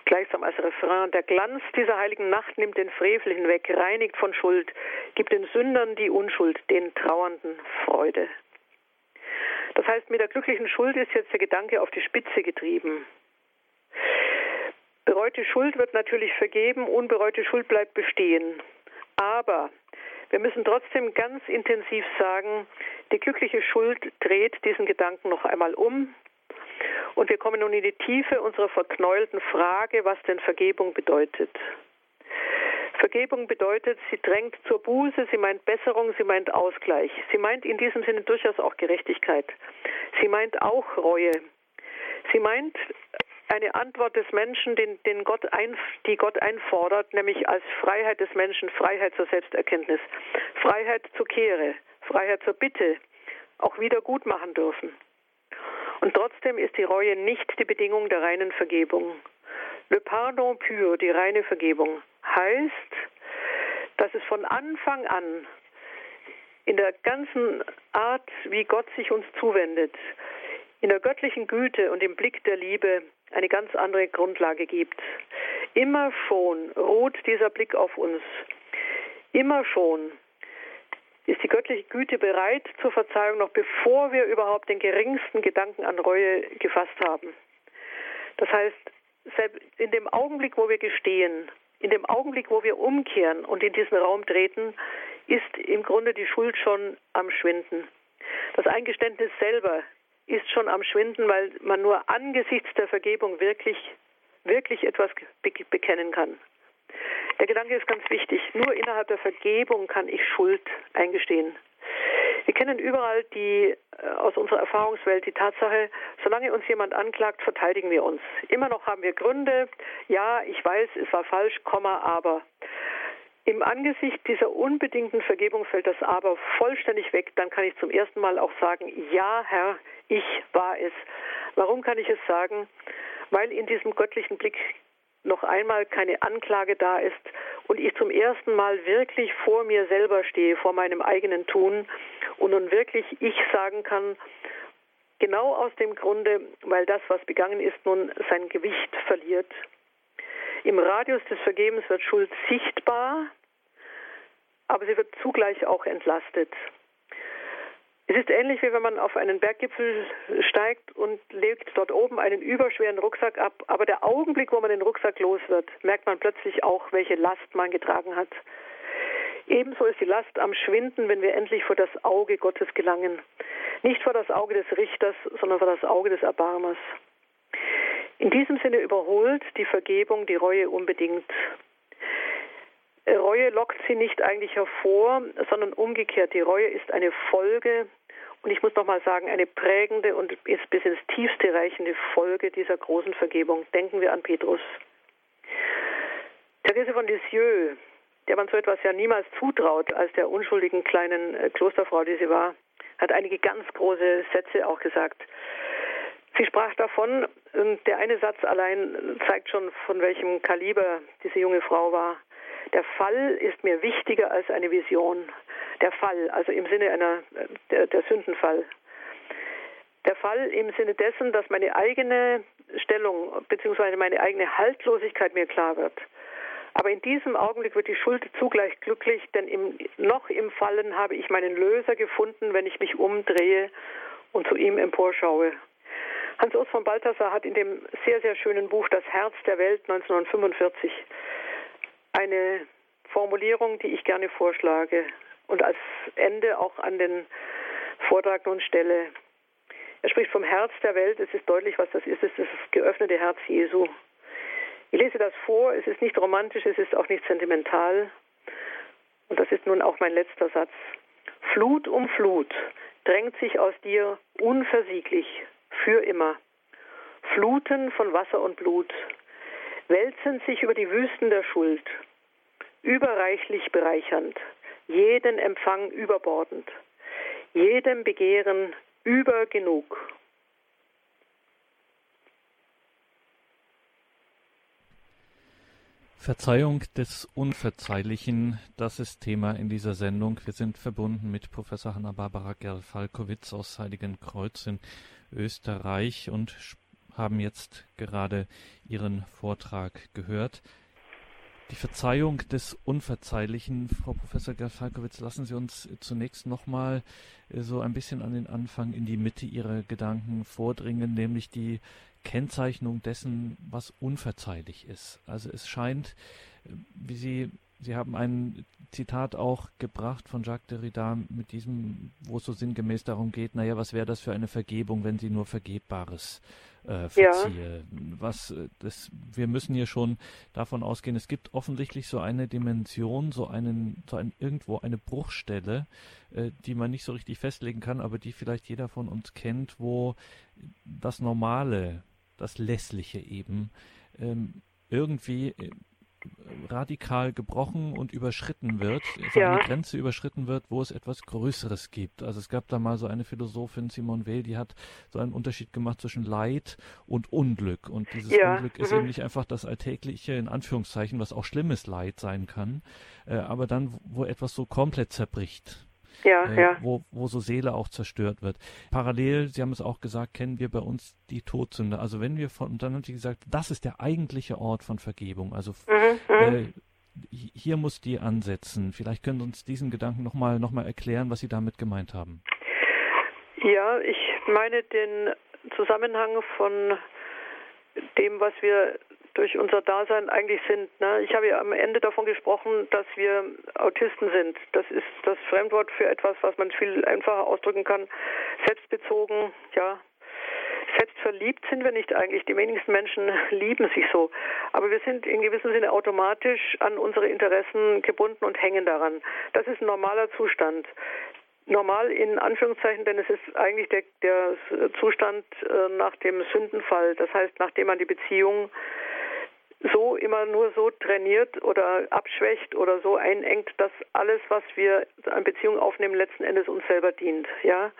gleichsam als Refrain, der Glanz dieser heiligen Nacht nimmt den Frevel hinweg, reinigt von Schuld, gibt den Sündern die Unschuld, den Trauernden Freude. Das heißt, mit der glücklichen Schuld ist jetzt der Gedanke auf die Spitze getrieben. Bereute Schuld wird natürlich vergeben, unbereute Schuld bleibt bestehen. Aber wir müssen trotzdem ganz intensiv sagen, die glückliche Schuld dreht diesen Gedanken noch einmal um. Und wir kommen nun in die Tiefe unserer verknäulten Frage, was denn Vergebung bedeutet. Vergebung bedeutet, sie drängt zur Buße, sie meint Besserung, sie meint Ausgleich. Sie meint in diesem Sinne durchaus auch Gerechtigkeit. Sie meint auch Reue. Sie meint eine Antwort des Menschen, den, den Gott ein, die Gott einfordert, nämlich als Freiheit des Menschen, Freiheit zur Selbsterkenntnis, Freiheit zur Kehre, Freiheit zur Bitte, auch wieder gut machen dürfen. Und trotzdem ist die Reue nicht die Bedingung der reinen Vergebung. Le pardon pur, die reine Vergebung, heißt, dass es von Anfang an in der ganzen Art, wie Gott sich uns zuwendet, in der göttlichen Güte und im Blick der Liebe eine ganz andere Grundlage gibt. Immer schon ruht dieser Blick auf uns. Immer schon ist die göttliche Güte bereit zur Verzeihung, noch bevor wir überhaupt den geringsten Gedanken an Reue gefasst haben. Das heißt, in dem Augenblick, wo wir gestehen, in dem Augenblick, wo wir umkehren und in diesen Raum treten, ist im Grunde die Schuld schon am Schwinden. Das Eingeständnis selber ist schon am Schwinden, weil man nur angesichts der Vergebung wirklich, wirklich etwas bekennen kann. Der Gedanke ist ganz wichtig. Nur innerhalb der Vergebung kann ich Schuld eingestehen. Wir kennen überall die, äh, aus unserer Erfahrungswelt die Tatsache, solange uns jemand anklagt, verteidigen wir uns. Immer noch haben wir Gründe. Ja, ich weiß, es war falsch, Komma, aber. Im Angesicht dieser unbedingten Vergebung fällt das Aber vollständig weg. Dann kann ich zum ersten Mal auch sagen, ja, Herr, ich war es. Warum kann ich es sagen? Weil in diesem göttlichen Blick noch einmal keine Anklage da ist und ich zum ersten Mal wirklich vor mir selber stehe, vor meinem eigenen Tun und nun wirklich ich sagen kann, genau aus dem Grunde, weil das, was begangen ist, nun sein Gewicht verliert. Im Radius des Vergebens wird Schuld sichtbar, aber sie wird zugleich auch entlastet. Es ist ähnlich wie wenn man auf einen Berggipfel steigt und legt dort oben einen überschweren Rucksack ab, aber der Augenblick, wo man den Rucksack los wird, merkt man plötzlich auch, welche Last man getragen hat. Ebenso ist die Last am Schwinden, wenn wir endlich vor das Auge Gottes gelangen. Nicht vor das Auge des Richters, sondern vor das Auge des Erbarmers. In diesem Sinne überholt die Vergebung die Reue unbedingt. Reue lockt sie nicht eigentlich hervor, sondern umgekehrt. Die Reue ist eine Folge und ich muss nochmal sagen, eine prägende und bis ins Tiefste reichende Folge dieser großen Vergebung. Denken wir an Petrus. Therese von Lisieux, der man so etwas ja niemals zutraut, als der unschuldigen kleinen äh, Klosterfrau, die sie war, hat einige ganz große Sätze auch gesagt. Sie sprach davon, der eine Satz allein zeigt schon, von welchem Kaliber diese junge Frau war. Der Fall ist mir wichtiger als eine Vision. Der Fall, also im Sinne einer, der, der Sündenfall. Der Fall im Sinne dessen, dass meine eigene Stellung bzw. meine eigene Haltlosigkeit mir klar wird. Aber in diesem Augenblick wird die Schuld zugleich glücklich, denn im, noch im Fallen habe ich meinen Löser gefunden, wenn ich mich umdrehe und zu ihm emporschaue. Hans-Urs von Balthasar hat in dem sehr, sehr schönen Buch Das Herz der Welt 1945 eine Formulierung, die ich gerne vorschlage und als Ende auch an den Vortrag nun stelle. Er spricht vom Herz der Welt. Es ist deutlich, was das ist. Es ist das geöffnete Herz Jesu. Ich lese das vor. Es ist nicht romantisch, es ist auch nicht sentimental. Und das ist nun auch mein letzter Satz. Flut um Flut drängt sich aus dir unversieglich für immer. Fluten von Wasser und Blut wälzen sich über die Wüsten der Schuld, überreichlich bereichernd, jeden Empfang überbordend, jedem Begehren über genug. Verzeihung des Unverzeihlichen, das ist Thema in dieser Sendung. Wir sind verbunden mit Professor Hanna-Barbara Gerl-Falkowitz aus Heiligenkreuz in Österreich und haben jetzt gerade ihren Vortrag gehört. Die Verzeihung des Unverzeihlichen, Frau Professor Gerl-Falkowitz, lassen Sie uns zunächst nochmal äh, so ein bisschen an den Anfang in die Mitte Ihrer Gedanken vordringen, nämlich die Kennzeichnung dessen, was unverzeihlich ist. Also es scheint, äh, wie Sie, Sie haben ein Zitat auch gebracht von Jacques Derrida mit diesem, wo es so sinngemäß darum geht, naja, was wäre das für eine Vergebung, wenn sie nur Vergebbares äh, verziehe. Ja. Was, äh, das, wir müssen hier schon davon ausgehen, es gibt offensichtlich so eine Dimension, so einen, so ein, irgendwo eine Bruchstelle, äh, die man nicht so richtig festlegen kann, aber die vielleicht jeder von uns kennt, wo das Normale, das Lässliche eben ähm, irgendwie äh, radikal gebrochen und überschritten wird, also ja. eine Grenze überschritten wird, wo es etwas Größeres gibt. Also es gab da mal so eine Philosophin, Simone Weil, die hat so einen Unterschied gemacht zwischen Leid und Unglück. Und dieses ja. Unglück ist mhm. eben nicht einfach das alltägliche, in Anführungszeichen, was auch schlimmes Leid sein kann, äh, aber dann, wo etwas so komplett zerbricht ja, äh, ja. Wo, wo so Seele auch zerstört wird. Parallel, Sie haben es auch gesagt, kennen wir bei uns die Todsünde. Also wenn wir von, und dann haben Sie gesagt, das ist der eigentliche Ort von Vergebung. Also mhm, mhm. äh, hier muss die ansetzen. Vielleicht können Sie uns diesen Gedanken nochmal noch mal erklären, was Sie damit gemeint haben. Ja, ich meine den Zusammenhang von dem, was wir durch unser Dasein eigentlich sind. Ne? Ich habe ja am Ende davon gesprochen, dass wir Autisten sind. Das ist das Fremdwort für etwas, was man viel einfacher ausdrücken kann. Selbstbezogen, ja. Selbstverliebt sind wir nicht eigentlich. Die wenigsten Menschen lieben sich so. Aber wir sind in gewissem Sinne automatisch an unsere Interessen gebunden und hängen daran. Das ist ein normaler Zustand normal in Anführungszeichen, denn es ist eigentlich der, der Zustand äh, nach dem Sündenfall. Das heißt, nachdem man die Beziehung so immer nur so trainiert oder abschwächt oder so einengt, dass alles, was wir an Beziehungen aufnehmen, letzten Endes uns selber dient. Ja,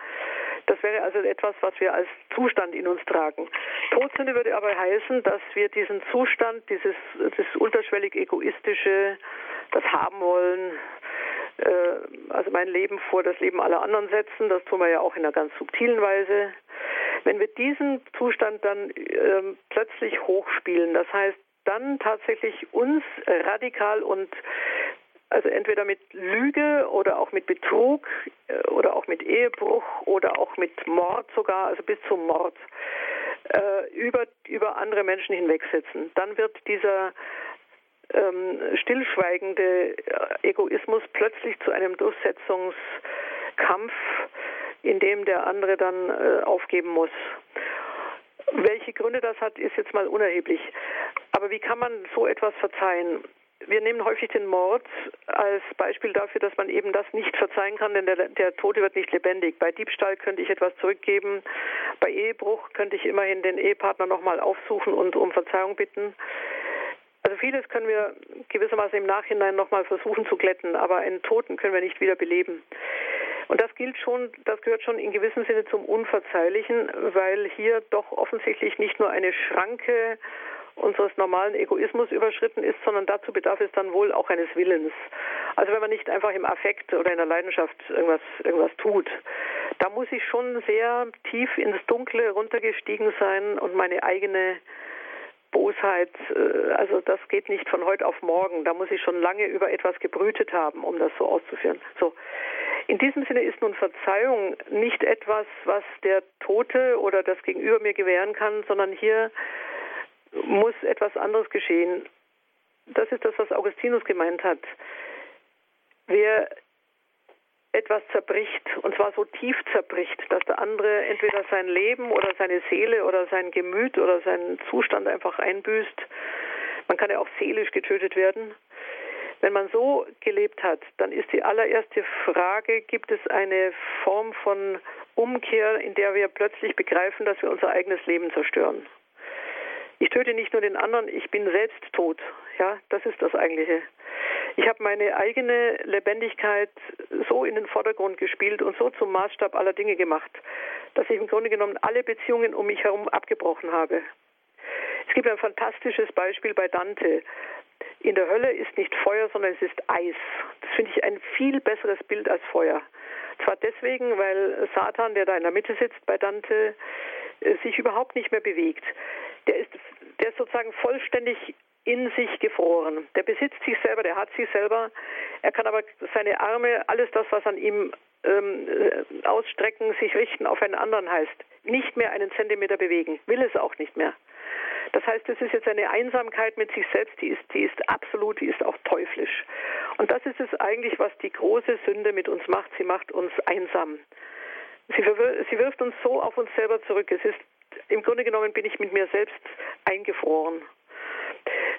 das wäre also etwas, was wir als Zustand in uns tragen. Todsünde würde aber heißen, dass wir diesen Zustand, dieses, das unterschwellig egoistische, das haben wollen, äh, also mein Leben vor das Leben aller anderen setzen. Das tun wir ja auch in einer ganz subtilen Weise. Wenn wir diesen Zustand dann äh, plötzlich hochspielen, das heißt dann tatsächlich uns radikal und also entweder mit Lüge oder auch mit Betrug äh, oder auch mit Ehebruch oder auch mit Mord sogar, also bis zum Mord, äh, über, über andere Menschen hinwegsetzen. Dann wird dieser ähm, stillschweigende äh, Egoismus plötzlich zu einem Durchsetzungskampf, in dem der andere dann äh, aufgeben muss. Welche Gründe das hat, ist jetzt mal unerheblich. Aber wie kann man so etwas verzeihen? Wir nehmen häufig den Mord als Beispiel dafür, dass man eben das nicht verzeihen kann, denn der, der Tote wird nicht lebendig. Bei Diebstahl könnte ich etwas zurückgeben. Bei Ehebruch könnte ich immerhin den Ehepartner nochmal aufsuchen und um Verzeihung bitten. Also vieles können wir gewissermaßen im Nachhinein nochmal versuchen zu glätten, aber einen Toten können wir nicht wieder beleben. Und das gilt schon, das gehört schon in gewissem Sinne zum Unverzeihlichen, weil hier doch offensichtlich nicht nur eine Schranke unseres normalen Egoismus überschritten ist, sondern dazu bedarf es dann wohl auch eines Willens. Also wenn man nicht einfach im Affekt oder in der Leidenschaft irgendwas, irgendwas tut, da muss ich schon sehr tief ins Dunkle runtergestiegen sein und meine eigene Bosheit, äh, also das geht nicht von heute auf morgen. Da muss ich schon lange über etwas gebrütet haben, um das so auszuführen. So. In diesem Sinne ist nun Verzeihung nicht etwas, was der Tote oder das Gegenüber mir gewähren kann, sondern hier muss etwas anderes geschehen. Das ist das, was Augustinus gemeint hat. Wer etwas zerbricht, und zwar so tief zerbricht, dass der andere entweder sein Leben oder seine Seele oder sein Gemüt oder seinen Zustand einfach einbüßt. Man kann ja auch seelisch getötet werden. Wenn man so gelebt hat, dann ist die allererste Frage, gibt es eine Form von Umkehr, in der wir plötzlich begreifen, dass wir unser eigenes Leben zerstören. Ich töte nicht nur den anderen, ich bin selbst tot. Ja, das ist das eigentliche. Ich habe meine eigene Lebendigkeit so in den Vordergrund gespielt und so zum Maßstab aller Dinge gemacht, dass ich im Grunde genommen alle Beziehungen um mich herum abgebrochen habe. Es gibt ein fantastisches Beispiel bei Dante. In der Hölle ist nicht Feuer, sondern es ist Eis. Das finde ich ein viel besseres Bild als Feuer. Zwar deswegen, weil Satan, der da in der Mitte sitzt bei Dante, äh, sich überhaupt nicht mehr bewegt. Der ist, der ist sozusagen vollständig in sich gefroren. Der besitzt sich selber, der hat sich selber. Er kann aber seine Arme, alles das, was an ihm ähm, äh, ausstrecken, sich richten auf einen anderen heißt, nicht mehr einen Zentimeter bewegen, will es auch nicht mehr. Das heißt, es ist jetzt eine Einsamkeit mit sich selbst, die ist, die ist absolut, die ist auch teuflisch. Und das ist es eigentlich, was die große Sünde mit uns macht. Sie macht uns einsam. Sie, sie wirft uns so auf uns selber zurück. Es ist, im Grunde genommen bin ich mit mir selbst eingefroren.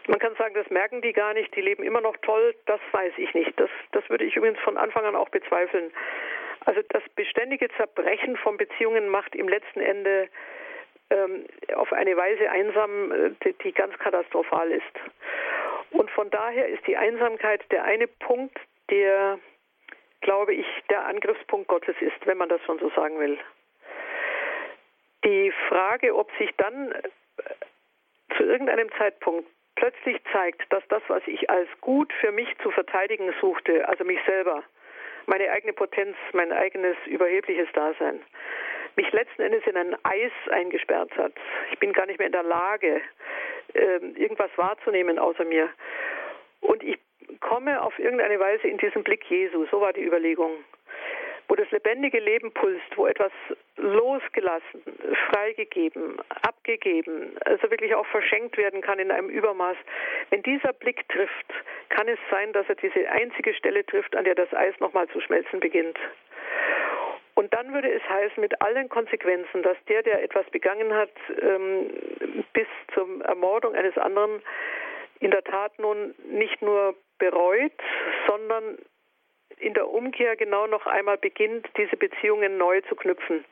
Man kann sagen, das merken die gar nicht, die leben immer noch toll, das weiß ich nicht. Das, das würde ich übrigens von Anfang an auch bezweifeln. Also das beständige Zerbrechen von Beziehungen macht im letzten Ende ähm, auf eine Weise einsam, äh, die, die ganz katastrophal ist. Und von daher ist die Einsamkeit der eine Punkt, der, glaube ich, der Angriffspunkt Gottes ist, wenn man das schon so sagen will. Die Frage, ob sich dann äh, zu irgendeinem Zeitpunkt plötzlich zeigt, dass das, was ich als gut für mich zu verteidigen suchte, also mich selber, meine eigene Potenz, mein eigenes überhebliches Dasein, mich letzten Endes in ein Eis eingesperrt hat. Ich bin gar nicht mehr in der Lage, ähm, irgendwas wahrzunehmen außer mir. Und ich komme auf irgendeine Weise in diesen Blick Jesu. So war die Überlegung wo das lebendige Leben pulst, wo etwas losgelassen, freigegeben, abgegeben, also wirklich auch verschenkt werden kann in einem Übermaß. Wenn dieser Blick trifft, kann es sein, dass er diese einzige Stelle trifft, an der das Eis nochmal zu schmelzen beginnt. Und dann würde es heißen, mit allen Konsequenzen, dass der, der etwas begangen hat, ähm, bis zur Ermordung eines anderen, in der Tat nun nicht nur bereut, sondern in der Umkehr genau noch einmal beginnt, diese Beziehungen neu zu knüpfen.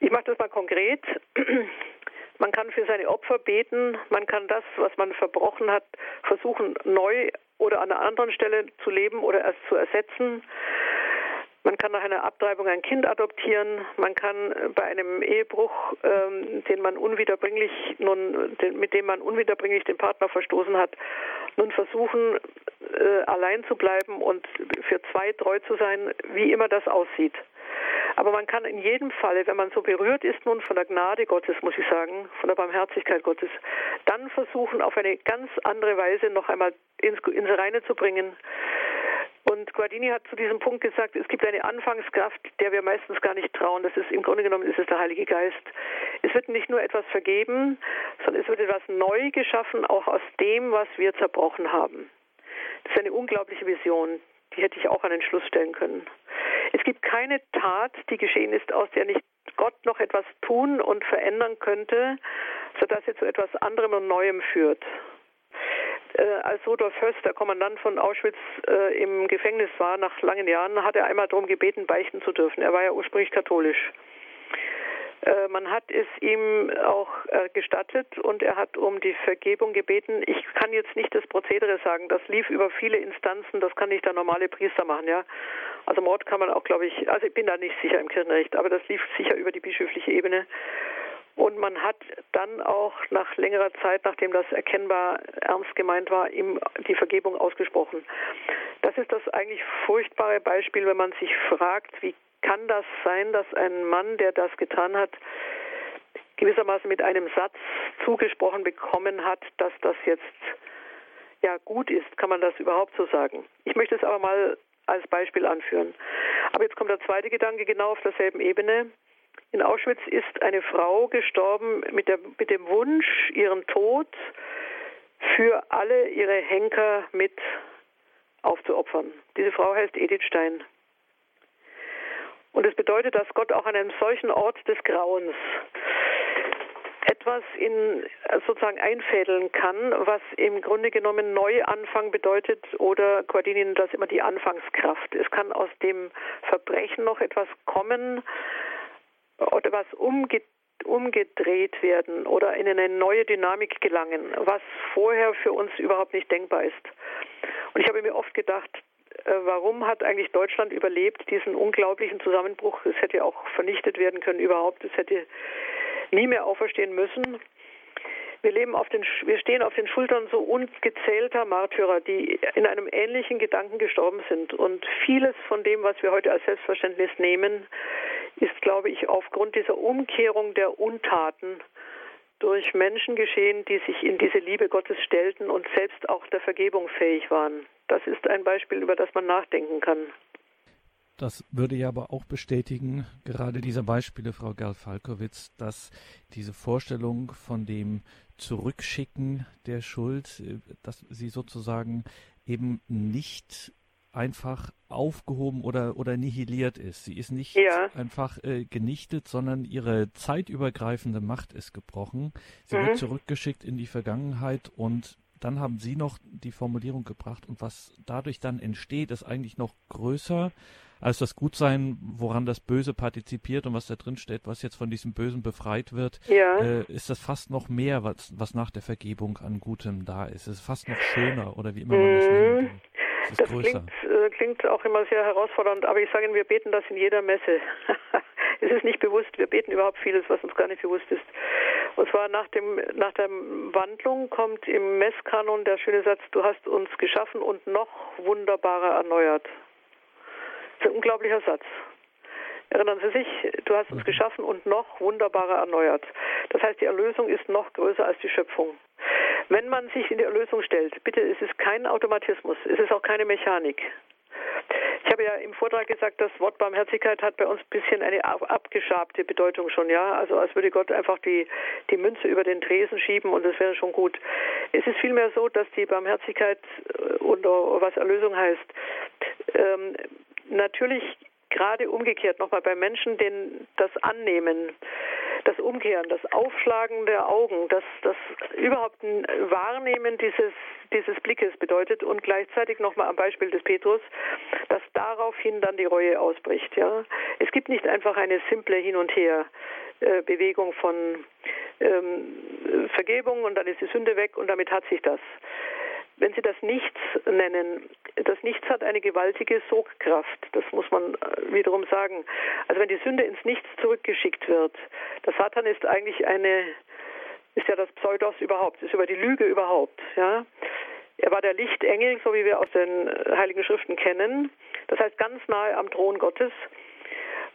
Ich mache das mal konkret. Man kann für seine Opfer beten, man kann das, was man verbrochen hat, versuchen neu oder an einer anderen Stelle zu leben oder erst zu ersetzen. Man kann nach einer Abtreibung ein Kind adoptieren. Man kann bei einem Ehebruch, ähm, den man unwiederbringlich nun, den, mit dem man unwiederbringlich den Partner verstoßen hat, nun versuchen, äh, allein zu bleiben und für zwei treu zu sein, wie immer das aussieht. Aber man kann in jedem Falle, wenn man so berührt ist nun von der Gnade Gottes, muss ich sagen, von der Barmherzigkeit Gottes, dann versuchen, auf eine ganz andere Weise noch einmal ins, ins Reine zu bringen. Und Guardini hat zu diesem Punkt gesagt, es gibt eine Anfangskraft, der wir meistens gar nicht trauen. Das ist im Grunde genommen ist es der Heilige Geist. Es wird nicht nur etwas vergeben, sondern es wird etwas neu geschaffen, auch aus dem, was wir zerbrochen haben. Das ist eine unglaubliche Vision. Die hätte ich auch an den Schluss stellen können. Es gibt keine Tat, die geschehen ist, aus der nicht Gott noch etwas tun und verändern könnte, sodass er zu etwas anderem und Neuem führt. Äh, als Rudolf Höss, der Kommandant von Auschwitz, äh, im Gefängnis war nach langen Jahren, hat er einmal darum gebeten, beichten zu dürfen. Er war ja ursprünglich katholisch. Äh, man hat es ihm auch gestattet und er hat um die Vergebung gebeten. Ich kann jetzt nicht das Prozedere sagen. Das lief über viele Instanzen. Das kann nicht der normale Priester machen, ja. Also Mord kann man auch, glaube ich, also ich bin da nicht sicher im Kirchenrecht, aber das lief sicher über die bischöfliche Ebene. Und man hat dann auch nach längerer Zeit, nachdem das erkennbar ernst gemeint war, ihm die Vergebung ausgesprochen. Das ist das eigentlich furchtbare Beispiel, wenn man sich fragt, wie kann das sein, dass ein Mann, der das getan hat, gewissermaßen mit einem Satz zugesprochen bekommen hat, dass das jetzt ja gut ist? Kann man das überhaupt so sagen? Ich möchte es aber mal als Beispiel anführen. Aber jetzt kommt der zweite Gedanke genau auf derselben Ebene. In Auschwitz ist eine Frau gestorben mit, der, mit dem Wunsch, ihren Tod für alle ihre Henker mit aufzuopfern. Diese Frau heißt Edith Stein. Und es bedeutet, dass Gott auch an einem solchen Ort des Grauens etwas in sozusagen einfädeln kann, was im Grunde genommen Neuanfang bedeutet oder Guardini das immer die Anfangskraft. Es kann aus dem Verbrechen noch etwas kommen oder was umge umgedreht werden oder in eine neue Dynamik gelangen, was vorher für uns überhaupt nicht denkbar ist. Und ich habe mir oft gedacht, äh, warum hat eigentlich Deutschland überlebt diesen unglaublichen Zusammenbruch? Es hätte auch vernichtet werden können überhaupt. Es hätte nie mehr auferstehen müssen. Wir, leben auf den, wir stehen auf den Schultern so ungezählter Märtyrer, die in einem ähnlichen Gedanken gestorben sind. Und vieles von dem, was wir heute als Selbstverständnis nehmen, ist, glaube ich, aufgrund dieser Umkehrung der Untaten durch Menschen geschehen, die sich in diese Liebe Gottes stellten und selbst auch der Vergebung fähig waren. Das ist ein Beispiel, über das man nachdenken kann. Das würde ja aber auch bestätigen, gerade diese Beispiele, Frau Gerl-Falkowitz, dass diese Vorstellung von dem Zurückschicken der Schuld, äh, dass sie sozusagen eben nicht einfach aufgehoben oder, oder nihiliert ist. Sie ist nicht ja. einfach äh, genichtet, sondern ihre zeitübergreifende Macht ist gebrochen. Sie mhm. wird zurückgeschickt in die Vergangenheit und dann haben Sie noch die Formulierung gebracht und was dadurch dann entsteht, ist eigentlich noch größer als das Gutsein, woran das Böse partizipiert und was da drin steht, was jetzt von diesem Bösen befreit wird, ja. äh, ist das fast noch mehr, was, was nach der Vergebung an Gutem da ist. Es ist fast noch schöner oder wie immer man das nennt. Das klingt, äh, klingt auch immer sehr herausfordernd, aber ich sage Ihnen, wir beten das in jeder Messe. es ist nicht bewusst, wir beten überhaupt vieles, was uns gar nicht bewusst ist. Und zwar nach, dem, nach der Wandlung kommt im Messkanon der schöne Satz, du hast uns geschaffen und noch wunderbarer erneuert. Das ist ein unglaublicher Satz. Erinnern Sie sich, du hast uns mhm. geschaffen und noch wunderbarer erneuert. Das heißt, die Erlösung ist noch größer als die Schöpfung. Wenn man sich in die Erlösung stellt, bitte, es ist kein Automatismus, es ist auch keine Mechanik. Ich habe ja im Vortrag gesagt, das Wort Barmherzigkeit hat bei uns ein bisschen eine abgeschabte Bedeutung schon, ja. Also als würde Gott einfach die, die Münze über den Tresen schieben und das wäre schon gut. Es ist vielmehr so, dass die Barmherzigkeit äh, und was Erlösung heißt, ähm, natürlich gerade umgekehrt nochmal bei Menschen, denen das Annehmen, das Umkehren, das Aufschlagen der Augen, das, das überhaupt ein Wahrnehmen dieses, dieses Blickes bedeutet und gleichzeitig nochmal am Beispiel des Petrus, dass daraufhin dann die Reue ausbricht. Ja? Es gibt nicht einfach eine simple Hin- und Her. Äh, Bewegung von ähm, Vergebung und dann ist die Sünde weg und damit hat sich das wenn Sie das Nichts nennen, das Nichts hat eine gewaltige Sogkraft. Das muss man äh, wiederum sagen. Also wenn die Sünde ins Nichts zurückgeschickt wird, der Satan ist eigentlich eine, ist ja das Pseudos überhaupt, ist über die Lüge überhaupt, ja. Er war der Lichtengel, so wie wir aus den Heiligen Schriften kennen. Das heißt ganz nahe am Thron Gottes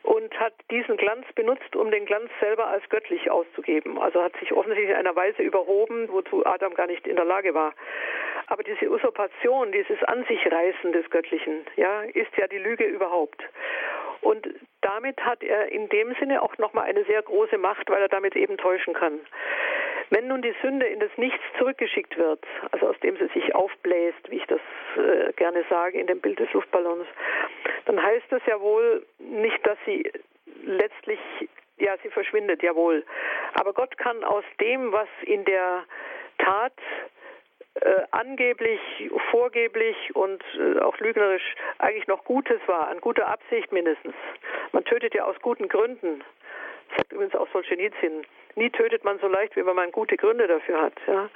und hat diesen Glanz benutzt, um den Glanz selber als göttlich auszugeben. Also hat sich offensichtlich in einer Weise überhoben, wozu Adam gar nicht in der Lage war. Aber diese Usurpation, dieses An sich Reißen des Göttlichen, ja, ist ja die Lüge überhaupt. Und damit hat er in dem Sinne auch nochmal eine sehr große Macht, weil er damit eben täuschen kann. Wenn nun die Sünde in das Nichts zurückgeschickt wird, also aus dem sie sich aufbläst, wie ich das äh, gerne sage in dem Bild des Luftballons, dann heißt das ja wohl nicht, dass sie letztlich, ja, sie verschwindet, jawohl. Aber Gott kann aus dem, was in der Tat äh, angeblich, vorgeblich und äh, auch lügnerisch eigentlich noch Gutes war, an guter Absicht mindestens. Man tötet ja aus guten Gründen, sagt übrigens auch Solzhenitsyn. Nie tötet man so leicht, wie wenn man gute Gründe dafür hat. Ja.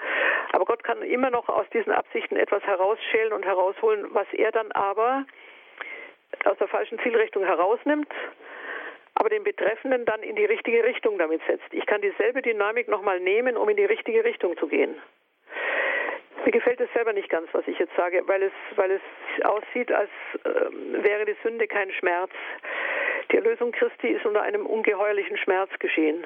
Aber Gott kann immer noch aus diesen Absichten etwas herausschälen und herausholen, was er dann aber aus der falschen Zielrichtung herausnimmt, aber den Betreffenden dann in die richtige Richtung damit setzt. Ich kann dieselbe Dynamik nochmal nehmen, um in die richtige Richtung zu gehen. Mir gefällt es selber nicht ganz, was ich jetzt sage, weil es, weil es aussieht, als äh, wäre die Sünde kein Schmerz. Die Erlösung Christi ist unter einem ungeheuerlichen Schmerz geschehen.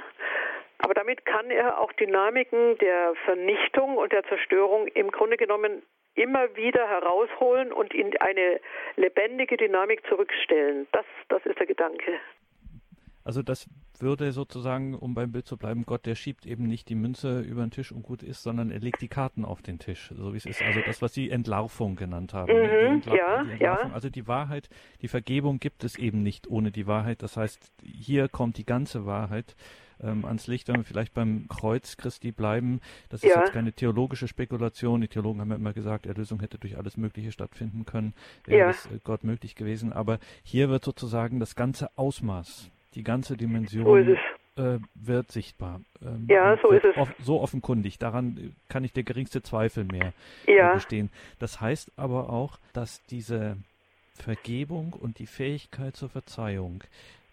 Aber damit kann er auch Dynamiken der Vernichtung und der Zerstörung im Grunde genommen immer wieder herausholen und in eine lebendige Dynamik zurückstellen. Das, das ist der Gedanke. Also das würde sozusagen, um beim Bild zu bleiben, Gott, der schiebt eben nicht die Münze über den Tisch und gut ist, sondern er legt die Karten auf den Tisch, so wie es ist. Also das, was Sie Entlarvung genannt haben. Mhm, ja, ja. Also die Wahrheit, die Vergebung gibt es eben nicht ohne die Wahrheit. Das heißt, hier kommt die ganze Wahrheit ähm, ans Licht, wenn wir vielleicht beim Kreuz Christi bleiben. Das ist ja. jetzt keine theologische Spekulation. Die Theologen haben ja immer gesagt, Erlösung hätte durch alles Mögliche stattfinden können. Wäre ja. es äh, Gott möglich gewesen. Aber hier wird sozusagen das ganze Ausmaß die ganze Dimension äh, wird sichtbar. Ähm, ja, so ist es. Off so offenkundig. Daran kann nicht der geringste Zweifel mehr ja. bestehen. Das heißt aber auch, dass diese Vergebung und die Fähigkeit zur Verzeihung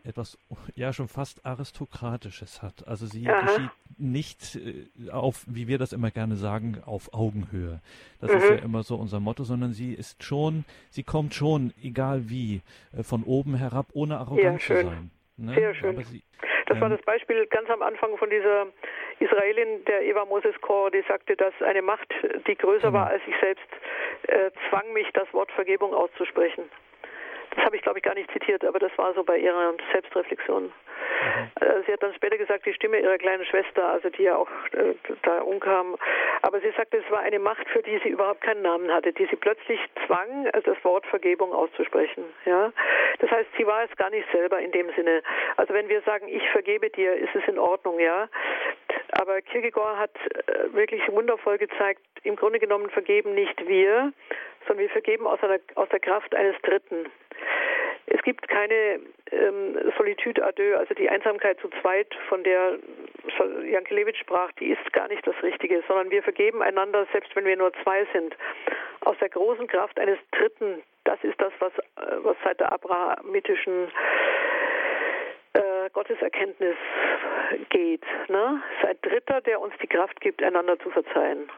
etwas ja schon fast aristokratisches hat. Also sie Aha. geschieht nicht äh, auf, wie wir das immer gerne sagen, auf Augenhöhe. Das mhm. ist ja immer so unser Motto, sondern sie ist schon, sie kommt schon, egal wie, äh, von oben herab, ohne arrogant ja, zu sein. Ne? Sehr schön. Sie, das ähm, war das Beispiel ganz am Anfang von dieser Israelin, der Eva Moses Kor, die sagte, dass eine Macht, die größer genau. war als ich selbst, äh, zwang mich, das Wort Vergebung auszusprechen. Das habe ich, glaube ich, gar nicht zitiert, aber das war so bei ihrer Selbstreflexion. Mhm. Äh, sie hat dann später gesagt, die Stimme ihrer kleinen Schwester, also die ja auch äh, da umkam. Aber sie sagte, es war eine Macht, für die sie überhaupt keinen Namen hatte, die sie plötzlich zwang, also das Wort Vergebung auszusprechen. Ja, das heißt, sie war es gar nicht selber in dem Sinne. Also wenn wir sagen, ich vergebe dir, ist es in Ordnung, ja. Aber Kierkegaard hat äh, wirklich wundervoll gezeigt, im Grunde genommen vergeben nicht wir, sondern wir vergeben aus, einer, aus der Kraft eines Dritten. Es gibt keine ähm, Solitude à deux, also die Einsamkeit zu zweit, von der Jankelewitsch sprach, die ist gar nicht das Richtige, sondern wir vergeben einander, selbst wenn wir nur zwei sind, aus der großen Kraft eines Dritten. Das ist das, was, äh, was seit der abrahamitischen äh, Gotteserkenntnis geht. Ne? Es ist ein Dritter, der uns die Kraft gibt, einander zu verzeihen.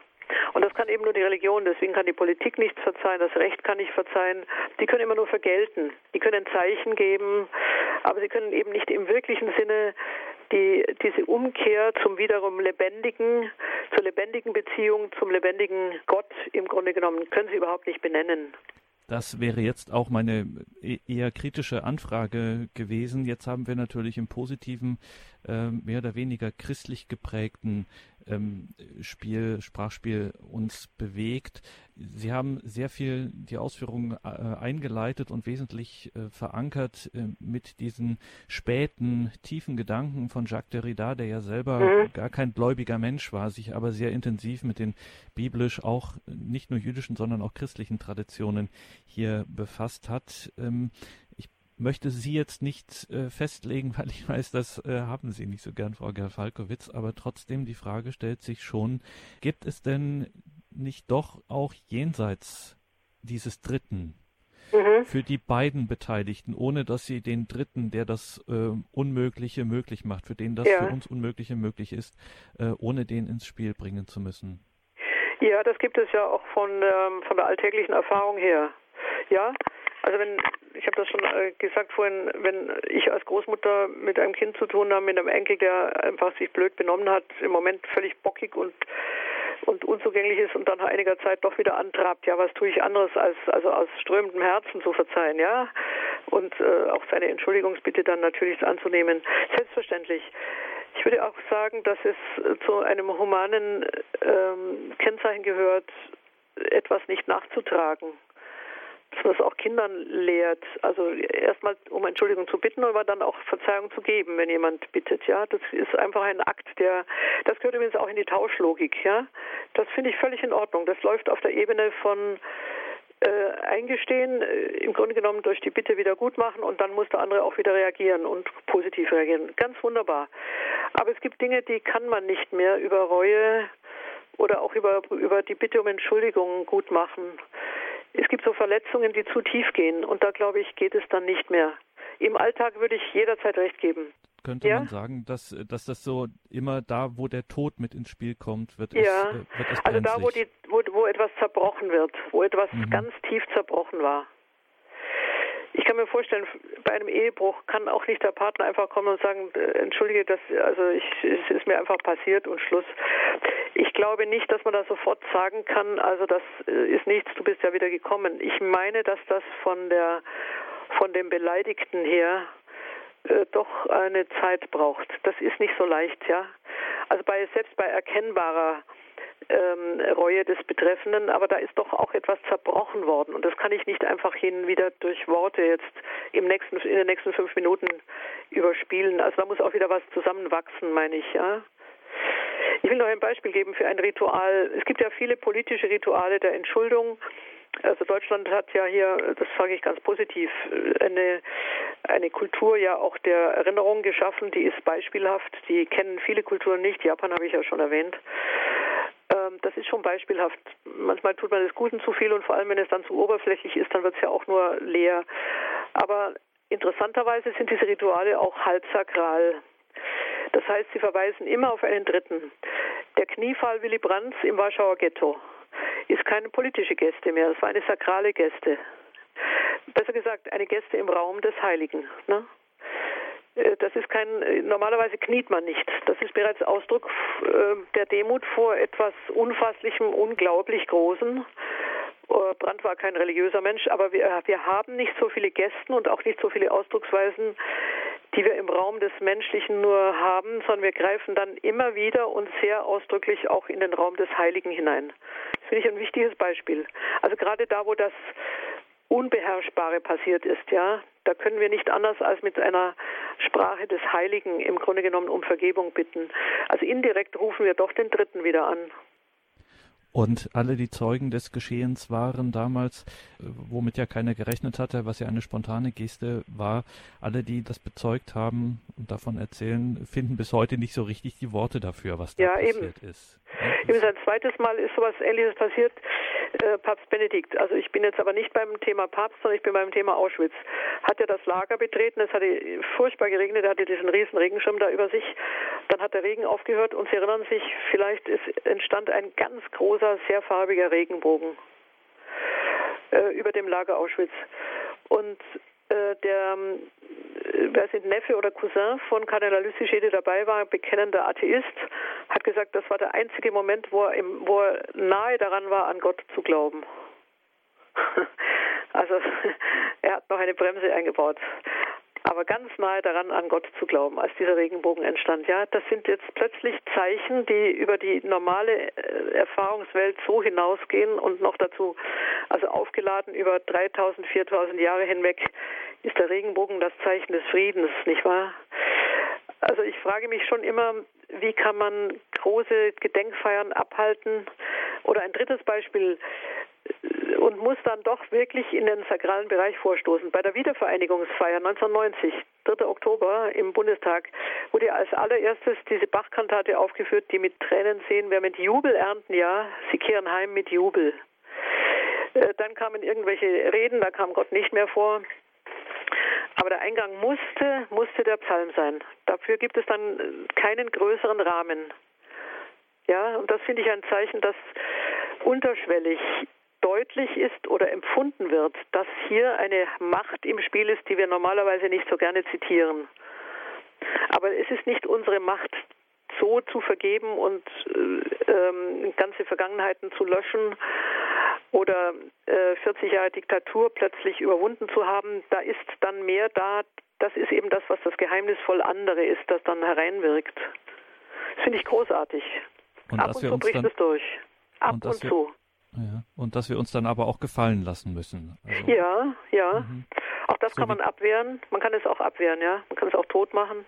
Und das kann eben nur die Religion, deswegen kann die Politik nichts verzeihen, das Recht kann nicht verzeihen. Die können immer nur vergelten. Die können Zeichen geben, aber sie können eben nicht im wirklichen Sinne die, diese Umkehr zum wiederum lebendigen, zur lebendigen Beziehung, zum lebendigen Gott im Grunde genommen, können sie überhaupt nicht benennen. Das wäre jetzt auch meine e-, eher kritische Anfrage gewesen. Jetzt haben wir natürlich im positiven, äh, mehr oder weniger christlich geprägten ähm, Spiel, Sprachspiel uns bewegt. Sie haben sehr viel die Ausführungen äh, eingeleitet und wesentlich äh, verankert äh, mit diesen späten, tiefen Gedanken von Jacques Derrida, der ja selber mhm. gar kein gläubiger Mensch war, sich aber sehr intensiv mit den biblisch auch nicht nur jüdischen, sondern auch christlichen Traditionen hier befasst hat. Ähm, möchte Sie jetzt nicht äh, festlegen, weil ich weiß, das äh, haben Sie nicht so gern, Frau Gerfalkowitz, aber trotzdem die Frage stellt sich schon, gibt es denn nicht doch auch jenseits dieses Dritten mhm. für die beiden Beteiligten, ohne dass sie den Dritten, der das äh, Unmögliche möglich macht, für den das ja. für uns Unmögliche möglich ist, äh, ohne den ins Spiel bringen zu müssen? Ja, das gibt es ja auch von, ähm, von der alltäglichen Erfahrung her. Ja, also wenn, ich habe das schon äh, gesagt vorhin, wenn ich als Großmutter mit einem Kind zu tun habe, mit einem Enkel, der einfach sich blöd benommen hat, im Moment völlig bockig und und unzugänglich ist und dann nach einiger Zeit doch wieder antrabt, ja, was tue ich anderes als also aus strömendem Herzen zu verzeihen, ja, und äh, auch seine Entschuldigungsbitte dann natürlich anzunehmen. Selbstverständlich. Ich würde auch sagen, dass es zu einem humanen ähm, Kennzeichen gehört, etwas nicht nachzutragen dass man es auch Kindern lehrt. Also erstmal um Entschuldigung zu bitten, aber dann auch Verzeihung zu geben, wenn jemand bittet. Ja, das ist einfach ein Akt, der, das gehört übrigens auch in die Tauschlogik. Ja, das finde ich völlig in Ordnung. Das läuft auf der Ebene von äh, eingestehen, äh, im Grunde genommen durch die Bitte wieder gut machen und dann muss der andere auch wieder reagieren und positiv reagieren. Ganz wunderbar. Aber es gibt Dinge, die kann man nicht mehr über Reue oder auch über, über die Bitte um Entschuldigung gut machen es gibt so Verletzungen, die zu tief gehen und da glaube ich, geht es dann nicht mehr. Im Alltag würde ich jederzeit recht geben. Könnte ja? man sagen, dass, dass das so immer da, wo der Tod mit ins Spiel kommt, wird ja. es, äh, wird es Also da, wo, die, wo, wo etwas zerbrochen wird, wo etwas mhm. ganz tief zerbrochen war. Ich kann mir vorstellen, bei einem Ehebruch kann auch nicht der Partner einfach kommen und sagen, äh, entschuldige, das, also ich, es ist mir einfach passiert und Schluss. Ich glaube nicht, dass man da sofort sagen kann, also das äh, ist nichts, du bist ja wieder gekommen. Ich meine, dass das von der, von dem Beleidigten her äh, doch eine Zeit braucht. Das ist nicht so leicht, ja. Also bei, selbst bei erkennbarer ähm, Reue des Betreffenden, aber da ist doch auch etwas zerbrochen worden und das kann ich nicht einfach hin wieder durch Worte jetzt im nächsten, in den nächsten fünf Minuten überspielen. Also da muss auch wieder was zusammenwachsen, meine ich, ja. Ich will noch ein Beispiel geben für ein Ritual. Es gibt ja viele politische Rituale der Entschuldung. Also Deutschland hat ja hier, das sage ich ganz positiv, eine, eine Kultur ja auch der Erinnerung geschaffen, die ist beispielhaft. Die kennen viele Kulturen nicht. Japan habe ich ja schon erwähnt. Ähm, das ist schon beispielhaft. Manchmal tut man des Guten zu viel und vor allem, wenn es dann zu oberflächlich ist, dann wird es ja auch nur leer. Aber interessanterweise sind diese Rituale auch halbsakral. Das heißt, sie verweisen immer auf einen Dritten. Der Kniefall Willy Brandts im Warschauer Ghetto ist keine politische Geste mehr, das war eine sakrale Geste. Besser gesagt, eine Geste im Raum des Heiligen. Ne? Äh, das ist kein, äh, normalerweise kniet man nicht. Das ist bereits Ausdruck äh, der Demut vor etwas Unfasslichem, unglaublich Großen. Brandt war kein religiöser Mensch, aber wir, wir haben nicht so viele Gästen und auch nicht so viele Ausdrucksweisen, die wir im Raum des Menschlichen nur haben, sondern wir greifen dann immer wieder und sehr ausdrücklich auch in den Raum des Heiligen hinein. Das finde ich ein wichtiges Beispiel. Also gerade da, wo das Unbeherrschbare passiert ist, ja, da können wir nicht anders als mit einer Sprache des Heiligen im Grunde genommen um Vergebung bitten. Also indirekt rufen wir doch den Dritten wieder an. Und alle die Zeugen des Geschehens waren damals, äh, womit ja keiner gerechnet hatte, was ja eine spontane Geste war, alle, die das bezeugt haben und davon erzählen, finden bis heute nicht so richtig die Worte dafür, was da ja, passiert eben. ist. Eben sein zweites Mal ist sowas Ähnliches passiert, äh, Papst Benedikt. Also ich bin jetzt aber nicht beim Thema Papst, sondern ich bin beim Thema Auschwitz. Hat er das Lager betreten, es hatte furchtbar geregnet, er hatte diesen riesen Regenschirm da über sich. Dann hat der Regen aufgehört und Sie erinnern sich, vielleicht ist, entstand ein ganz großer, sehr farbiger Regenbogen äh, über dem Lager Auschwitz. Und äh, der äh, wer sind Neffe oder Cousin von Kardinal der dabei war, bekennender Atheist, hat gesagt, das war der einzige Moment, wo er, im, wo er nahe daran war, an Gott zu glauben. also er hat noch eine Bremse eingebaut aber ganz nahe daran, an Gott zu glauben, als dieser Regenbogen entstand. Ja, das sind jetzt plötzlich Zeichen, die über die normale äh, Erfahrungswelt so hinausgehen und noch dazu, also aufgeladen über 3000, 4000 Jahre hinweg, ist der Regenbogen das Zeichen des Friedens, nicht wahr? Also ich frage mich schon immer, wie kann man große Gedenkfeiern abhalten? Oder ein drittes Beispiel, und muss dann doch wirklich in den sakralen Bereich vorstoßen. Bei der Wiedervereinigungsfeier 1990, 3. Oktober im Bundestag, wurde als allererstes diese Bachkantate aufgeführt, die mit Tränen sehen, wer mit Jubel ernten, ja, sie kehren heim mit Jubel. Äh, dann kamen irgendwelche Reden, da kam Gott nicht mehr vor. Aber der Eingang musste, musste der Psalm sein. Dafür gibt es dann keinen größeren Rahmen. Ja, und das finde ich ein Zeichen, dass unterschwellig deutlich ist oder empfunden wird, dass hier eine Macht im Spiel ist, die wir normalerweise nicht so gerne zitieren. Aber es ist nicht unsere Macht, so zu vergeben und äh, ähm, ganze Vergangenheiten zu löschen oder äh, 40 Jahre Diktatur plötzlich überwunden zu haben. Da ist dann mehr da. Das ist eben das, was das geheimnisvoll andere ist, das dann hereinwirkt. Das finde ich großartig. Und Ab und zu bricht es durch. Ab und, und zu. Ja, und dass wir uns dann aber auch gefallen lassen müssen. Also, ja, ja. Mhm. Auch das so kann man abwehren. Man kann es auch abwehren, ja. Man kann es auch tot machen.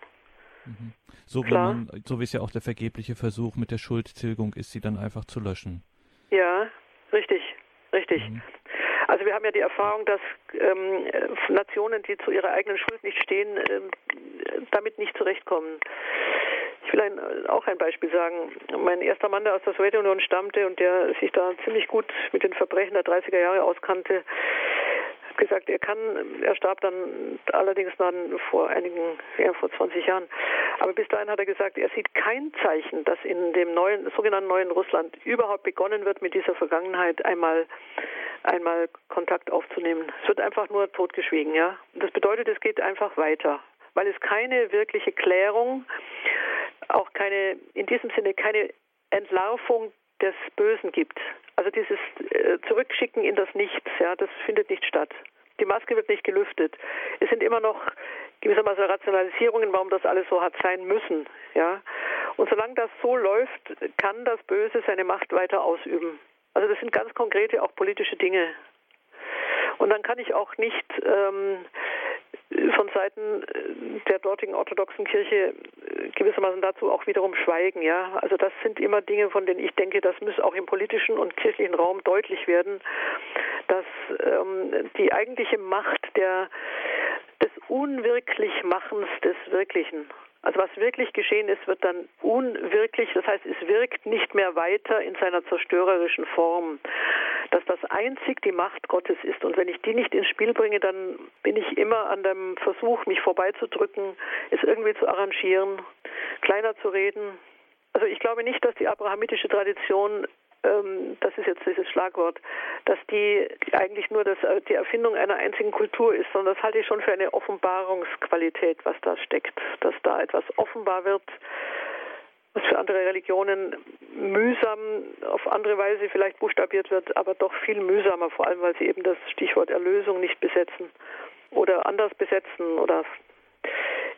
Mhm. So, wie man, so wie es ja auch der vergebliche Versuch mit der Schuldtilgung ist, sie dann einfach zu löschen. Ja, richtig, richtig. Mhm. Also wir haben ja die Erfahrung, dass ähm, Nationen, die zu ihrer eigenen Schuld nicht stehen, ähm, damit nicht zurechtkommen. Ich will ein, auch ein Beispiel sagen. Mein erster Mann, der aus der Sowjetunion stammte und der sich da ziemlich gut mit den Verbrechen der 30er Jahre auskannte, gesagt, er kann, er starb dann allerdings dann vor einigen, ja, vor 20 Jahren. Aber bis dahin hat er gesagt, er sieht kein Zeichen, dass in dem neuen, sogenannten neuen Russland überhaupt begonnen wird, mit dieser Vergangenheit einmal einmal Kontakt aufzunehmen. Es wird einfach nur totgeschwiegen, ja. Das bedeutet, es geht einfach weiter, weil es keine wirkliche Klärung, auch keine, in diesem Sinne keine Entlarvung des Bösen gibt. Also dieses äh, Zurückschicken in das Nichts, ja, das findet nicht statt. Die Maske wird nicht gelüftet. Es sind immer noch gewissermaßen Rationalisierungen, warum das alles so hat sein müssen. Ja? Und solange das so läuft, kann das Böse seine Macht weiter ausüben. Also das sind ganz konkrete auch politische Dinge. Und dann kann ich auch nicht ähm, von Seiten der dortigen orthodoxen Kirche gewissermaßen dazu auch wiederum schweigen. Ja, also das sind immer Dinge, von denen ich denke, das muss auch im politischen und kirchlichen Raum deutlich werden, dass ähm, die eigentliche Macht der des Unwirklichmachens des Wirklichen also was wirklich geschehen ist, wird dann unwirklich, das heißt, es wirkt nicht mehr weiter in seiner zerstörerischen Form, dass das einzig die Macht Gottes ist. Und wenn ich die nicht ins Spiel bringe, dann bin ich immer an dem Versuch, mich vorbeizudrücken, es irgendwie zu arrangieren, kleiner zu reden. Also ich glaube nicht, dass die abrahamitische Tradition das ist jetzt dieses Schlagwort, dass die eigentlich nur das, äh, die Erfindung einer einzigen Kultur ist, sondern das halte ich schon für eine Offenbarungsqualität, was da steckt, dass da etwas offenbar wird, was für andere Religionen mühsam auf andere Weise vielleicht buchstabiert wird, aber doch viel mühsamer, vor allem weil sie eben das Stichwort Erlösung nicht besetzen oder anders besetzen oder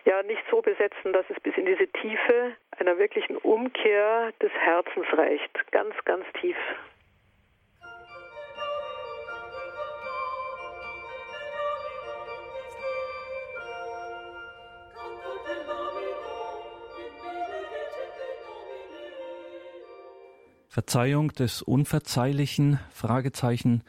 ja nicht so besetzen, dass es bis in diese Tiefe einer wirklichen Umkehr des Herzens reicht. Ganz, ganz tief. Verzeihung des Unverzeihlichen? Fragezeichen.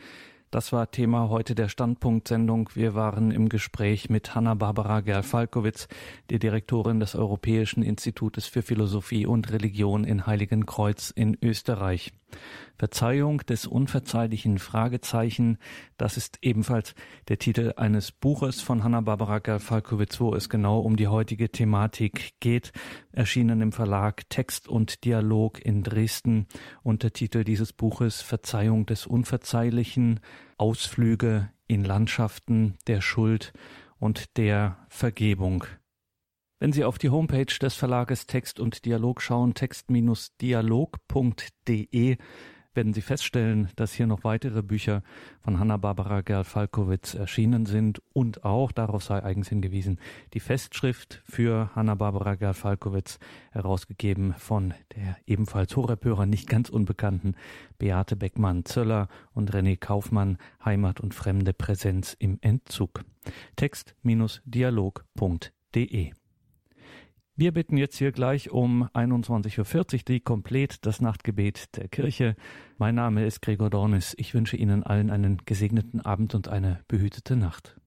Das war Thema heute der Standpunktsendung. Wir waren im Gespräch mit Hanna-Barbara Gerl-Falkowitz, die Direktorin des Europäischen Institutes für Philosophie und Religion in Heiligenkreuz in Österreich. Verzeihung des unverzeihlichen Fragezeichen, das ist ebenfalls der Titel eines Buches von Hanna-Barbara Gerl-Falkowitz, wo es genau um die heutige Thematik geht, erschienen im Verlag Text und Dialog in Dresden. Untertitel dieses Buches Verzeihung des Unverzeihlichen, Ausflüge in Landschaften der Schuld und der Vergebung. Wenn Sie auf die Homepage des Verlages Text und Dialog schauen, text-dialog.de, werden Sie feststellen, dass hier noch weitere Bücher von Hanna-Barbara Gerl-Falkowitz erschienen sind und auch, darauf sei eigens hingewiesen, die Festschrift für Hanna-Barbara Gerl-Falkowitz, herausgegeben von der ebenfalls Horepörer nicht ganz unbekannten Beate Beckmann-Zöller und René Kaufmann, Heimat und fremde Präsenz im Entzug. Text-dialog.de wir bitten jetzt hier gleich um 21.40 Uhr die Komplett das Nachtgebet der Kirche. Mein Name ist Gregor Dornis. Ich wünsche Ihnen allen einen gesegneten Abend und eine behütete Nacht.